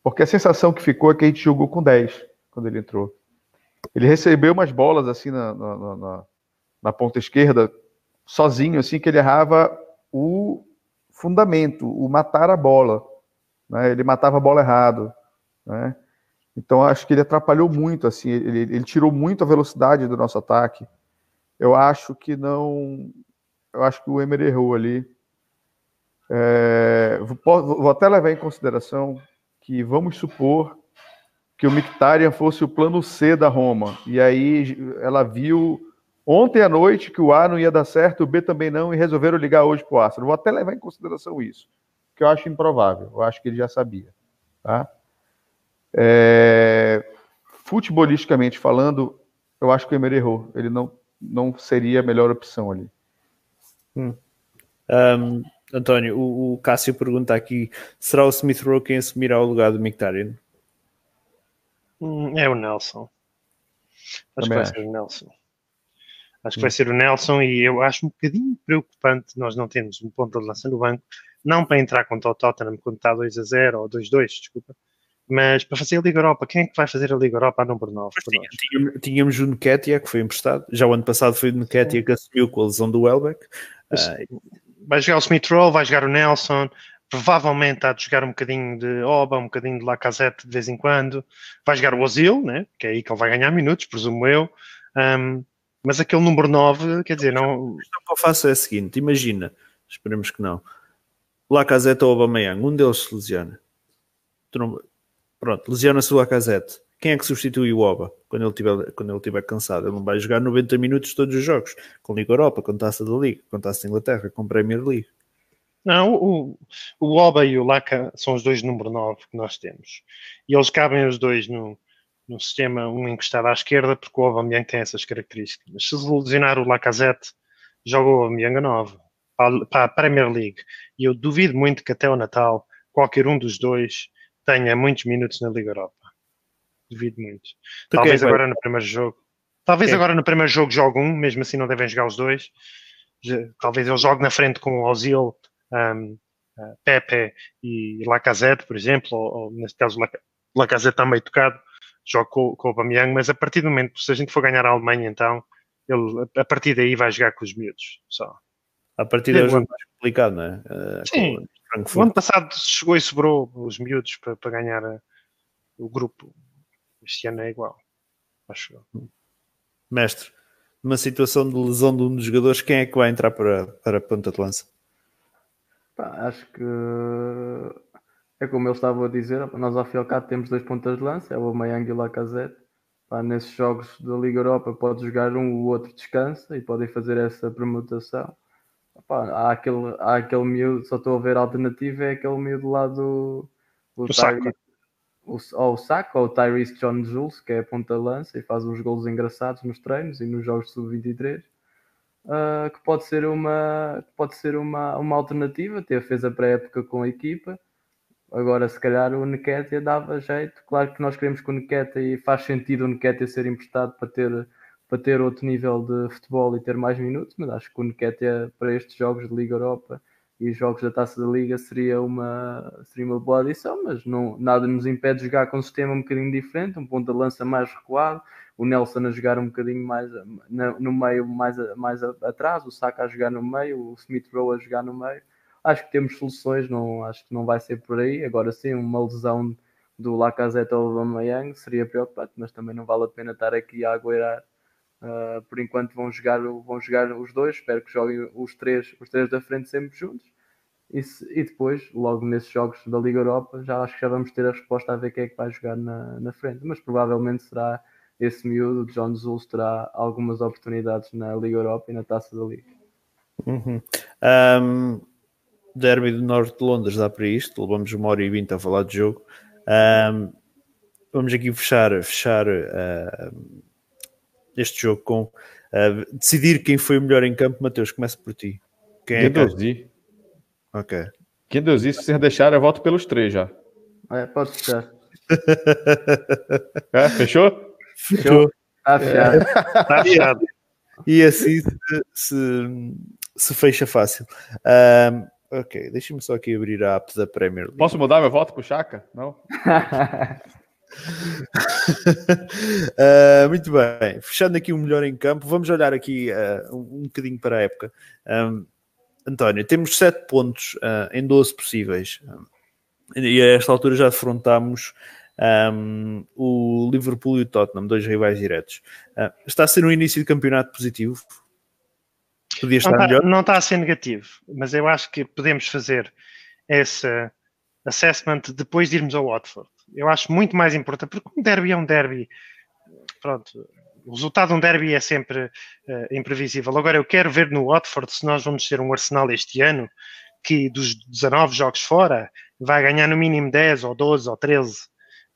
Porque a sensação que ficou é que a gente jogou com 10 quando ele entrou. Ele recebeu umas bolas assim na, na, na, na ponta esquerda, sozinho, assim, que ele errava o fundamento, o matar a bola. Né? Ele matava a bola errado. Né? Então acho que ele atrapalhou muito, assim, ele, ele tirou muito a velocidade do nosso ataque. Eu acho que não. Eu acho que o Emer errou ali. É, vou, vou, até levar em consideração que vamos supor que o Mictarian fosse o plano C da Roma. E aí ela viu ontem à noite que o A não ia dar certo, o B também não, e resolveram ligar hoje para o Astro. Vou até levar em consideração isso, que eu acho improvável. Eu acho que ele já sabia. Tá? É, futebolisticamente falando, eu acho que o Emer errou. Ele não, não seria a melhor opção ali.
Hum. Um, António, o, o, Cássio pergunta aqui: será o Smith Rowe quem assumirá o lugar do Mictarian?
Hum, é o Nelson. Acho Também que vai acho. ser o Nelson. Acho que vai ser o Nelson e eu acho um bocadinho preocupante nós não termos um ponto de lança no banco, não para entrar contra o Tottenham quando está 2 a 0 ou 2-2, desculpa, mas para fazer a Liga Europa, quem é que vai fazer a Liga Europa a número 9?
Tínhamos, tínhamos o Nketiah, que foi emprestado. Já o ano passado foi o Nketiah que assumiu com a lesão do Welbeck. Uh,
vai jogar o Smith Rowe, vai jogar o Nelson, provavelmente há de jogar um bocadinho de Oba, um bocadinho de Lacazette de vez em quando. Vai jogar o Ozil, né? que é aí que ele vai ganhar minutos, presumo eu. Um, mas aquele número 9, quer dizer, não...
O que eu faço é o seguinte, imagina, esperemos que não, Lacazette ou Aubameyang, um deles se lesiona. Pronto, lesiona-se o Lacazette. Quem é que substitui o Oba quando ele estiver quando ele tiver cansado? Ele não vai jogar 90 minutos todos os jogos, com Liga Europa, com Taça da Liga, com Taça da Inglaterra, com Premier League.
Não, o, o Oba e o Laca são os dois número 9 que nós temos. E eles cabem os dois no, no sistema, um encostado à esquerda, porque o Aubameyang tem essas características. Mas se lesionar o Lacazette, joga o Aubameyang a 9 para, a Premier League. E eu duvido muito que até o Natal qualquer um dos dois tenha muitos minutos na Liga Europa. Duvido muito. Talvez agora no primeiro jogo. Talvez agora no primeiro jogo jogue um, mesmo assim não devem jogar os dois. Talvez ele jogue na frente com o Ozil, um, Pepe e Lacazette, por exemplo, ou, ou neste caso Lacazette está meio tocado, joga com, com o Aubameyang, mas a partir do momento, se a gente for ganhar a Alemanha então, ele a partir daí vai jogar com os miúdos só.
A partir daí é um jogo mais complicado, não é? Uh,
Sim, o ano passado chegou e sobrou os miúdos para, para ganhar a, o grupo. Este ano é igual. Acho.
Mestre, numa situação de lesão de um dos jogadores, quem é que vai entrar para, para a ponta de lança?
Pá, acho que é como eu estava a dizer, nós ao fim e ao cabo temos dois pontas de lança, é o Amayang e o Lacazette. Pá, nesses jogos da Liga Europa pode jogar um, o outro descansa e podem fazer essa permutação. Pá, há, aquele, há aquele miúdo, só estou a ver a alternativa, é aquele miúdo lá do,
o Saka.
O, ou o Saka, ou o Tyrese John Jules, que é a ponta lança e faz uns golos engraçados nos treinos e nos jogos sub-23. Uh, que pode ser uma pode ser uma, uma alternativa, ter fez a pré-época com a equipa. Agora, se calhar o Nketiah dava jeito. Claro que nós queremos que o Nketiah faz sentido o Nketiah ser emprestado para ter para ter outro nível de futebol e ter mais minutos, mas acho que o Nketiah para estes jogos de Liga Europa e jogos da Taça da Liga seria uma, seria uma boa adição, mas não, nada nos impede de jogar com um sistema um bocadinho diferente, um ponto de lança mais recuado, o Nelson a jogar um bocadinho mais no meio, mais, mais atrás, o Saka a jogar no meio, o Smith Rowe a jogar no meio. Acho que temos soluções, não, acho que não vai ser por aí. Agora sim, uma lesão do Lacazette ou do Amayang seria preocupante, mas também não vale a pena estar aqui a agueirar Uh, por enquanto vão jogar, vão jogar os dois, espero que joguem os três, os três da frente sempre juntos. E, se, e, depois, logo nesses jogos da Liga Europa, já acho que já vamos ter a resposta a ver quem é que vai jogar na, na frente. Mas provavelmente será esse miúdo, o John Zulls, terá algumas oportunidades na Liga Europa e na Taça da Liga.
Uhum. Um, derby do Norte de Londres dá para isto, levamos uma hora e vinte a falar de jogo. Um, vamos aqui fechar, fechar uh, este jogo com uh, decidir quem foi o melhor em campo. Mateus, começa por ti.
Quem é Guendouzi.
Ok.
Guendouzi, se vocês deixarem, eu volto pelos três já.
É, pode fechar. *laughs*
é, fechou?
Fechou.
Está fechado.
Está *laughs* fechado.
E assim se, se, se fecha fácil. Um, ok, deixa-me só aqui abrir a app da Premier League.
Posso mudar meu voto para o Chaka? Não?
uh, *laughs* muito bem, fechando aqui o melhor em campo, vamos olhar aqui uh, um, um bocadinho para a época. Um, António, temos 7 pontos uh, em 12 possíveis. Um, e a esta altura já afrontámos Um, o Liverpool e o Tottenham, dois rivais diretos. Uh, está a ser um início de campeonato positivo?
Podia estar não está, melhor? Não está a ser negativo, mas eu acho que podemos fazer esse assessment depois de irmos ao Watford. Eu acho muito mais importante, porque um derby é um derby. Pronto, o resultado de um derby é sempre uh, imprevisível. Agora, eu quero ver no Watford se nós vamos ter um Arsenal este ano que dos 19 jogos fora vai ganhar no mínimo 10 ou 12 ou 13.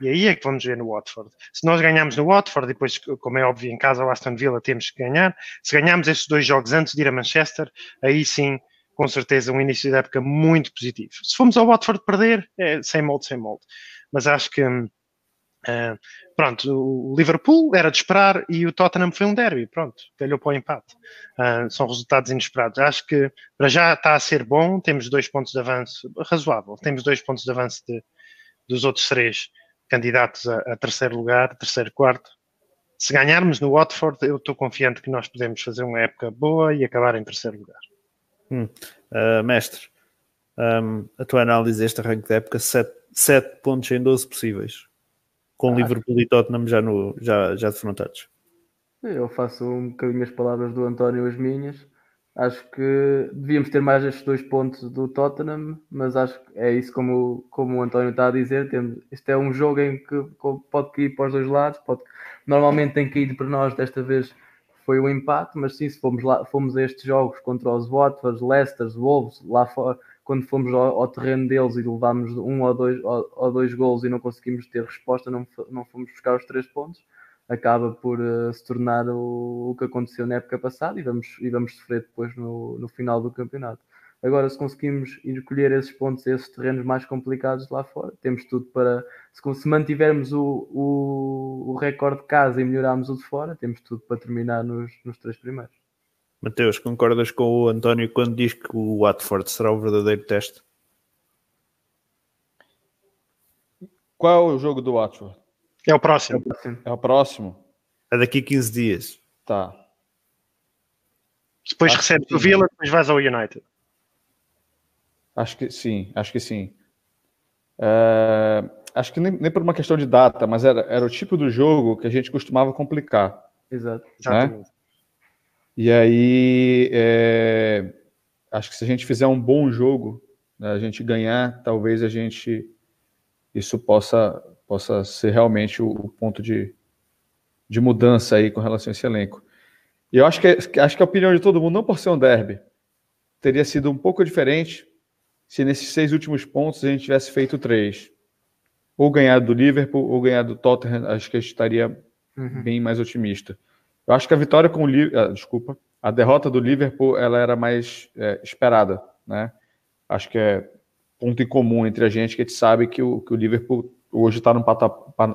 E aí é que vamos ver no Watford. Se nós ganhamos no Watford, depois, como é óbvio, em casa o Aston Villa temos que ganhar. Se ganharmos estes dois jogos antes de ir a Manchester, aí sim, com certeza, um início de época muito positivo. Se formos ao Watford perder, é sem molde, sem molde. Mas acho que Uh, pronto, o Liverpool era de esperar e o Tottenham foi um derby, pronto, calhou para o empate. Uh, são resultados inesperados. Acho que para já está a ser bom, temos dois pontos de avanço razoável, temos dois pontos de avanço de, dos outros três candidatos a, a terceiro lugar, terceiro, quarto. Se ganharmos no Watford, eu estou confiante que nós podemos fazer uma época boa e acabar em terceiro lugar.
Hum. Uh, mestre, um, a tua análise deste arranque da época, 7 pontos em 12 possíveis com ah, Liverpool e Tottenham já, no, já, já defrontados.
Eu faço um bocadinho as palavras do António as minhas. Acho que devíamos ter mais estes dois pontos do Tottenham, mas acho que é isso como, como o António está a dizer. Temos, este é um jogo em que pode cair para os dois lados. Pode, normalmente tem caído para nós, desta vez foi o um empate, mas sim, se fomos, lá, fomos a estes jogos contra os Watford, Leicester, Wolves, lá fora, quando fomos ao, ao, terreno deles e levámos um ou dois, ou, ou, dois gols e não conseguimos ter resposta, não, não fomos buscar os três pontos, acaba por uh, se tornar o, o, que aconteceu na época passada e vamos, e vamos sofrer depois no, no final do campeonato. Agora, se conseguimos ir colher esses pontos, esses terrenos mais complicados lá fora, temos tudo para. Se, se mantivermos o, o, o recorde de casa e melhorarmos o de fora, temos tudo para terminar nos, nos três primeiros.
Mateus, concordas com o António quando diz que o Watford será o verdadeiro teste?
Qual é o jogo do Watford?
É o próximo.
É o próximo?
É daqui a 15 dias.
Tá.
Depois acho recebes o Villa, depois vais ao United.
Acho que sim, acho que sim. É, acho que nem, nem, por uma questão de data, mas era, era o tipo do jogo que a gente costumava complicar.
Exato. Né?
Exatamente. E aí, é, acho que se a gente fizer um bom jogo, né, a gente ganhar, talvez a gente isso possa possa ser realmente o, o, ponto de, de mudança aí com relação a esse elenco. E eu acho que, acho que a opinião de todo mundo, não por ser um derby, teria sido um pouco diferente se nesses seis últimos pontos a gente tivesse feito três. Ou ganhado do Liverpool, ou ganhado do Tottenham, acho que a gente estaria uhum. bem mais otimista. Eu acho que a vitória com o Liverpool, ah, desculpa, a derrota do Liverpool ela era mais é, esperada, né? Acho que é ponto em comum entre a gente que a gente sabe que o, que o Liverpool hoje está num,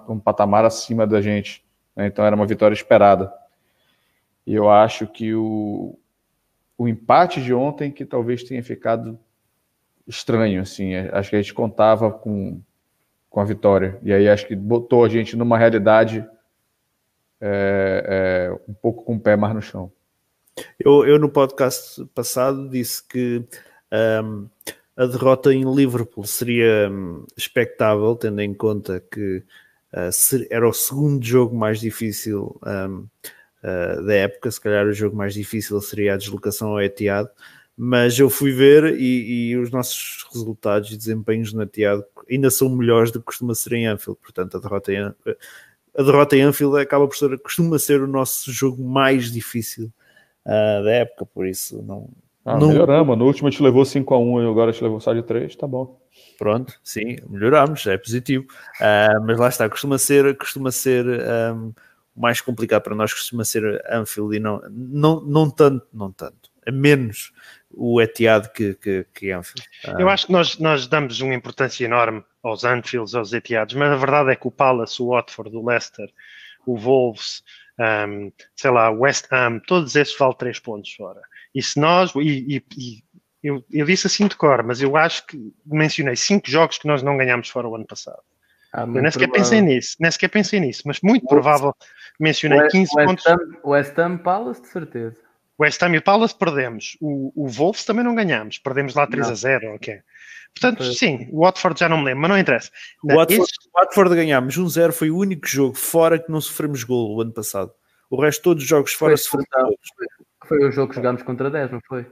um patamar acima da gente, né? então era uma vitória esperada. E eu acho que o, o empate de ontem que talvez tenha ficado estranho, assim, é, acho que a gente contava com, com a vitória e aí acho que botou a gente numa realidade é, é, um pouco com o pé mais no chão.
Eu, eu no podcast passado disse que um, a derrota em Liverpool seria um, expectável, tendo em conta que uh, era o segundo jogo mais difícil um, uh, ah, da época. Se calhar o jogo mais difícil seria a deslocação ao Etihad. Mas eu fui ver e, e os nossos resultados e desempenhos no Etihad ainda são melhores do que costuma ser em Anfield. Portanto, a derrota em, a derrota em Anfield acaba por ser, costuma ser o nosso jogo mais difícil uh, da época, por isso não.
Ah, não... Melhoramos, no último te levou 5 a 1 e agora te levou só de 3, tá bom.
Pronto, sim, melhoramos, é positivo. Uh, mas lá está, costuma ser, costuma ser um, o mais complicado para nós, costuma ser Anfield e não, não, não tanto, não tanto, é menos o Etihad que, que, que Anfield.
Uh, Eu acho que nós, nós damos uma importância enorme aos Anfields, aos Etihads, mas a verdade é que o Palace, o Watford, o Leicester, o Wolves, um, sei lá, West Ham, todos esses valem 3 pontos fora. E se nós, e, e, e eu, eu, disse assim de cor, mas eu acho que mencionei 5 jogos que nós não ganhámos fora o ano passado. Ah, eu nem sequer pensei nisso, nem sequer pensei nisso, mas muito provável mencionei West, 15
West
pontos.
Ham, West Ham Palace, de certeza.
O West Ham e o Palace perdemos. O, o Wolves também não ganhámos. Perdemos lá 3
Não.
a 0, ok. Portanto, sim, o Watford já não me lembro, mas não interessa.
O Watford, o Watford ganhámos 1-0, foi o único jogo fora que não sofremos golo o ano passado. O resto, todos os jogos fora sofremos golos.
Foi o jogo que jogámos contra 10, não foi?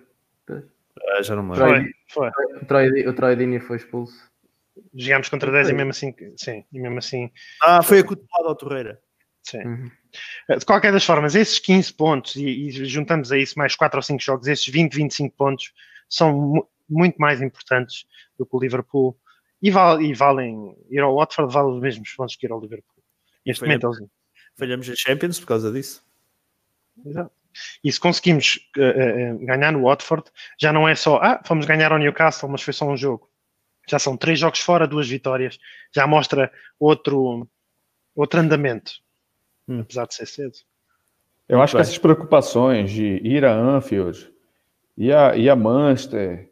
Ah, já não me lembro.
Foi.
foi, foi.
O Deeney foi expulso.
Jogámos contra 10 e mesmo assim, sim, e mesmo assim,
Ah, foi a cotovelada ao Torreira.
sim.
Uhum.
De qualquer das formas, esses 15 pontos e, e juntamos a isso mais 4 ou 5 jogos, esses 20, 25 pontos são mu- muito mais importantes do que o Liverpool e, val- e valem, ir ao Watford vale os mesmos pontos que ir ao Liverpool. Neste momento, eles-
Falhamos a Champions por causa disso.
Exato. E se conseguimos eh, eh, ganhar no Watford, já não é só, ah, fomos ganhar ao Newcastle, mas foi só um jogo. Já são três jogos fora, duas vitórias. Já mostra outro, outro andamento.
Hum.
Apesar de ser cedo.
Eu acho que
bem.
essas preocupações de ir a Anfield, ir a, ir a Manchester,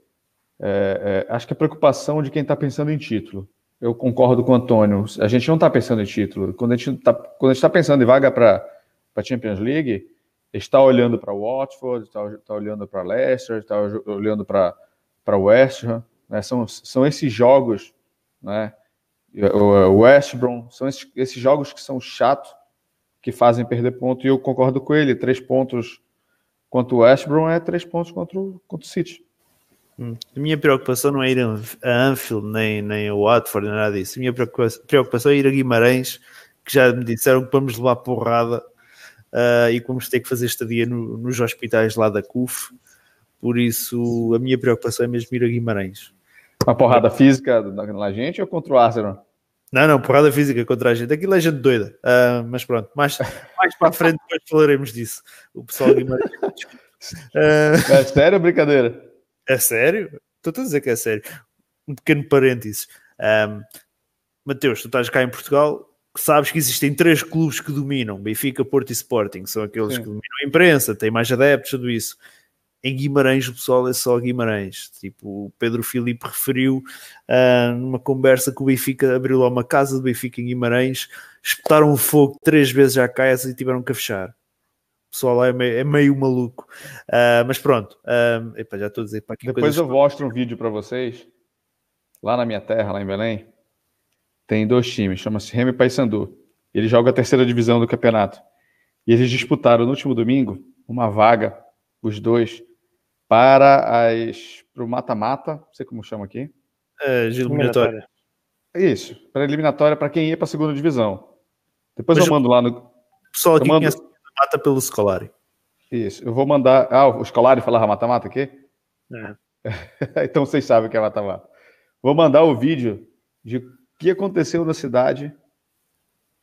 é, é, acho que a preocupação de quem está pensando em título. Eu concordo com o Antônio. A gente não está pensando em título. Quando a gente está pensando em vaga para a Champions League, está olhando para Watford, está tá olhando para Leicester, está olhando para West Ham. Né? São, são esses jogos, né? o o West Brom, são esses, esses jogos que são chatos, que fazem perder ponto, e eu concordo com ele. Três pontos contra o West Brom é três pontos contra o, contra o City.
Hum. Minha preocupação não é ir a Anfield, nem, nem a Watford, nem nada disso. Minha preocupação é ir a Guimarães, que já me disseram que vamos levar porrada uh, e que vamos ter que fazer estadia no, nos hospitais lá da CUF. Por isso, a minha preocupação é mesmo ir a Guimarães.
Uma porrada física na, gente ou contra o Arsenal?
Não, não, porrada física contra a gente. Aquilo é gente doida. Uh, mas pronto, mais, mais para a frente depois falaremos disso. O pessoal de Guimarães.
Uh... *laughs* É sério ou brincadeira?
É sério? Estou a dizer que é sério. Um pequeno parênteses. Um, Mateus, tu estás cá em Portugal, sabes que existem três clubes que dominam: Benfica, Porto e Sporting. São aqueles Sim. que dominam a imprensa, têm mais adeptos, tudo isso. Em Guimarães, o pessoal é só Guimarães. Tipo, o Pedro Filipe referiu uh, numa conversa que o Benfica abriu lá uma casa do Benfica em Guimarães, espetaram o fogo três vezes à casa e tiveram que fechar. O pessoal lá é meio, é meio maluco. Uh, mas pronto, uh, epa, já estou a dizer para aqui.
Depois eu mostro um vídeo para vocês. Lá na minha terra, lá em Belém, tem dois times, chama-se Remy e Paysandu. Ele joga a terceira divisão do campeonato. E eles disputaram no último domingo uma vaga, os dois, para as para o mata-mata, não sei como chama aqui.
É, eliminatória.
Isso, para eliminatória para quem ia para a segunda divisão. Depois Mas eu mando lá no.
O pessoal aqui mando... mata pelo Scolari.
Isso, eu vou mandar. Ah, o Scolari falava mata-mata aqui?
É. *laughs*
então vocês sabem o que é mata-mata. Vou mandar o vídeo de que aconteceu na cidade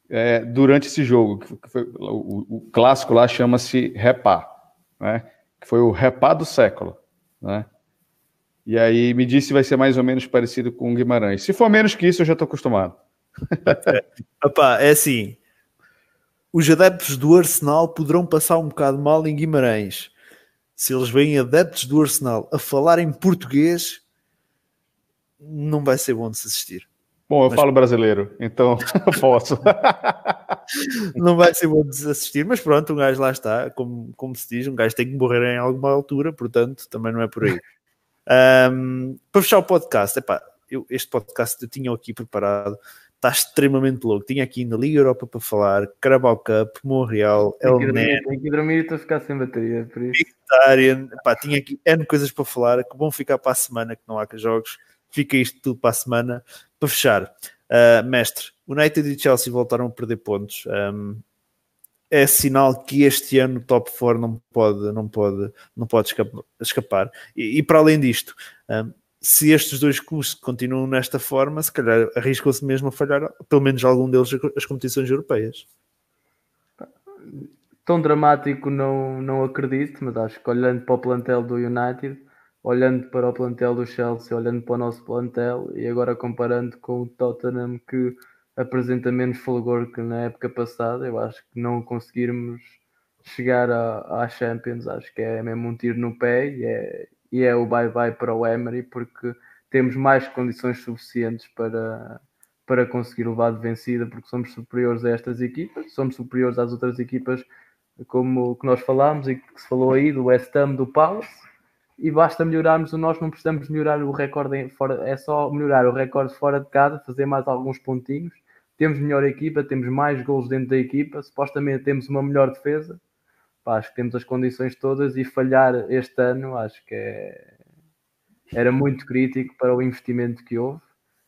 é, durante esse jogo. Que foi, o, o, clássico lá chama-se Repá, né? Que foi o Repá do século, né? E aí me disse se vai ser mais ou menos parecido com o Guimarães. Se for menos que isso, eu já estou acostumado. *laughs*
é, opa, é assim. Os adeptos do Arsenal poderão passar um bocado mal em Guimarães. Se eles veem adeptos do Arsenal a falar em português, não vai ser bom de se assistir.
Bom, eu mas... falo brasileiro, então *laughs* posso. *laughs*
não vai ser bom de se assistir, mas pronto, um gajo lá está, como, como se diz, um gajo tem que morrer em alguma altura, portanto, também não é por aí. *laughs* um, para fechar o podcast, epá, eu, este podcast eu tinha aqui preparado, está extremamente louco. Tinha aqui na Liga Europa para falar, Carabao Cup, Montreal, El Nen.
Tem que dormir e estou a ficar sem bateria, por isso.
Epá, tinha aqui N coisas para falar, que vão ficar para a semana, que não há jogos. Fica isto tudo para a semana. Para fechar, uh, mestre, United e Chelsea voltaram a perder pontos. Um, é sinal que este ano o top 4 não pode, não pode, não pode escapar. E, e para além disto, um, se estes dois clubes continuam nesta forma, se calhar arriscam-se mesmo a falhar, pelo menos algum deles, as competições europeias.
Tão dramático não, não acredito, mas acho que olhando para o plantel do United, olhando para o plantel do Chelsea, olhando para o nosso plantel e agora comparando com o Tottenham que apresenta menos fulgor que na época passada, eu acho que não conseguirmos chegar à Champions, acho que é mesmo um tiro no pé e é, e é o bye-bye para o Emery porque temos mais condições suficientes para, para conseguir levar de vencida porque somos superiores a estas equipas, somos superiores às outras equipas como que nós falámos e que se falou aí do West Ham, do Palace, e basta melhorarmos o nós, não precisamos melhorar o recorde fora, é só melhorar o recorde fora de casa, fazer mais alguns pontinhos. Temos melhor equipa, temos mais gols dentro da equipa, supostamente temos uma melhor defesa. Pá, acho que temos as condições todas e falhar este ano acho que é, era muito crítico para o investimento que houve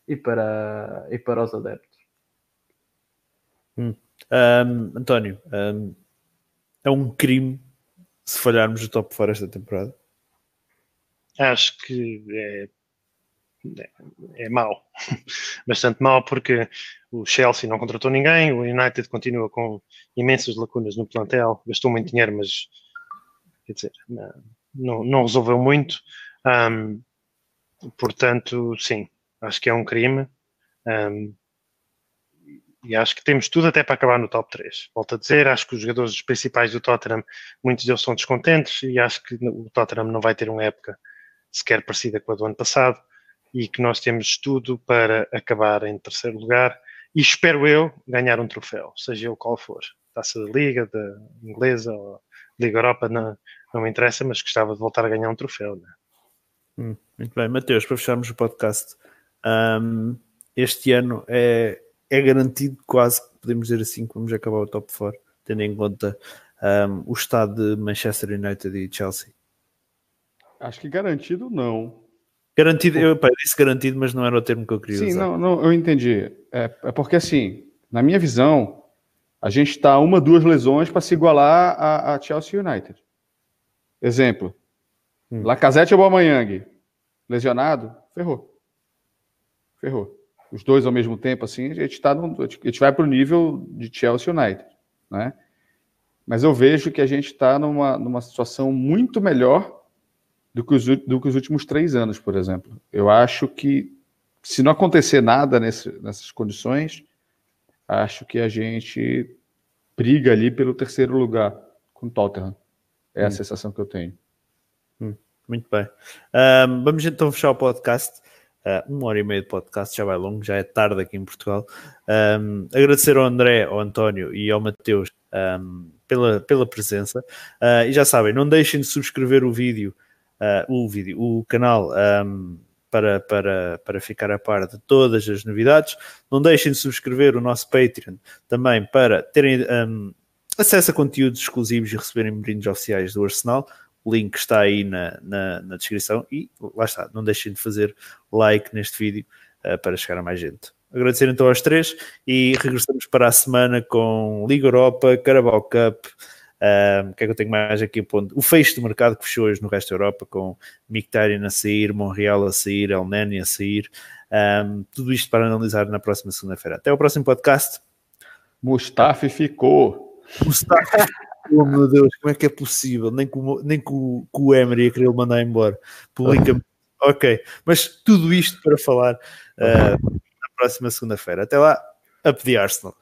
e para, e para os adeptos.
Hum. Um, António, um, é um crime se falharmos o top 4 esta temporada?
Acho que é, é, é mau. *laughs* Bastante mau porque o Chelsea não contratou ninguém, o United continua com imensas lacunas no plantel, gastou muito dinheiro, mas quer dizer, não, não resolveu muito. Um, portanto, sim, acho que é um crime. Um, e acho que temos tudo até para acabar no top 3. Volto a dizer, acho que os jogadores principais do Tottenham, muitos deles são descontentes e acho que o Tottenham não vai ter uma época sequer parecida com a do ano passado e que nós temos tudo para acabar em terceiro lugar e espero eu ganhar um troféu, seja ele qual for. Taça da Liga, da Inglesa ou Liga Europa, não, não me interessa, mas gostava de voltar a ganhar um troféu. Né?
Hum, muito bem, Mateus, para fecharmos o podcast, um, este ano é é garantido quase, podemos dizer assim, que vamos acabar o top 4, tendo em conta um, o estado de Manchester United e Chelsea?
Acho que garantido não.
Garantido, eu pá, disse garantido, mas não era o termo que eu queria
Sim,
usar.
não, não, eu entendi. É, é porque assim, na minha visão, a gente está uma, duas lesões para se igualar a, a, Chelsea United. Exemplo, hum. Lacazette ou Aubameyang, lesionado, ferrou. Ferrou os dois ao mesmo tempo, assim, a gente, tá a gente vai para o nível de Chelsea United, né? Mas eu vejo que a gente está numa, numa situação muito melhor do que, os, do que os últimos três anos, por exemplo. Eu acho que se não acontecer nada nesse, nessas condições, acho que a gente briga ali pelo terceiro lugar com o Tottenham. É a hum. sensação que eu tenho.
Hum, muito bem. Vamos então fechar o podcast. Uh, uma hora e meia de podcast já vai longo, já é tarde aqui em Portugal. Um, agradecer ao André, ao António e ao Mateus um, pela, pela presença. Uh, e já sabem, não deixem de subscrever o vídeo, o vídeo, o canal. Um, para, para, para ficar a par de todas as novidades. Não deixem de subscrever o nosso Patreon também para terem um, acesso a conteúdos exclusivos e receberem brindes oficiais do Arsenal. O link está aí na, na, na, descrição e lá está. Não deixem de fazer like neste vídeo uh, para chegar a mais gente. Agradecer então aos três e regressamos para a semana com Liga Europa, Carabao Cup. O que é que eu tenho mais aqui? Ponto? O fecho do mercado que fechou hoje no resto da Europa, com Mictarian a sair, Monreal a sair, El Neni a sair. Um, tudo isto para analisar na próxima segunda-feira. Até o próximo podcast.
Mustafa ficou.
Mustafa *laughs* Oh meu Deus, como é que é possível? Nem que, nem que, o, que o Emery ia querer mandar embora. Publica *laughs* ok, mas tudo isto para falar uh, na próxima segunda-feira. Até lá, up the Arsenal.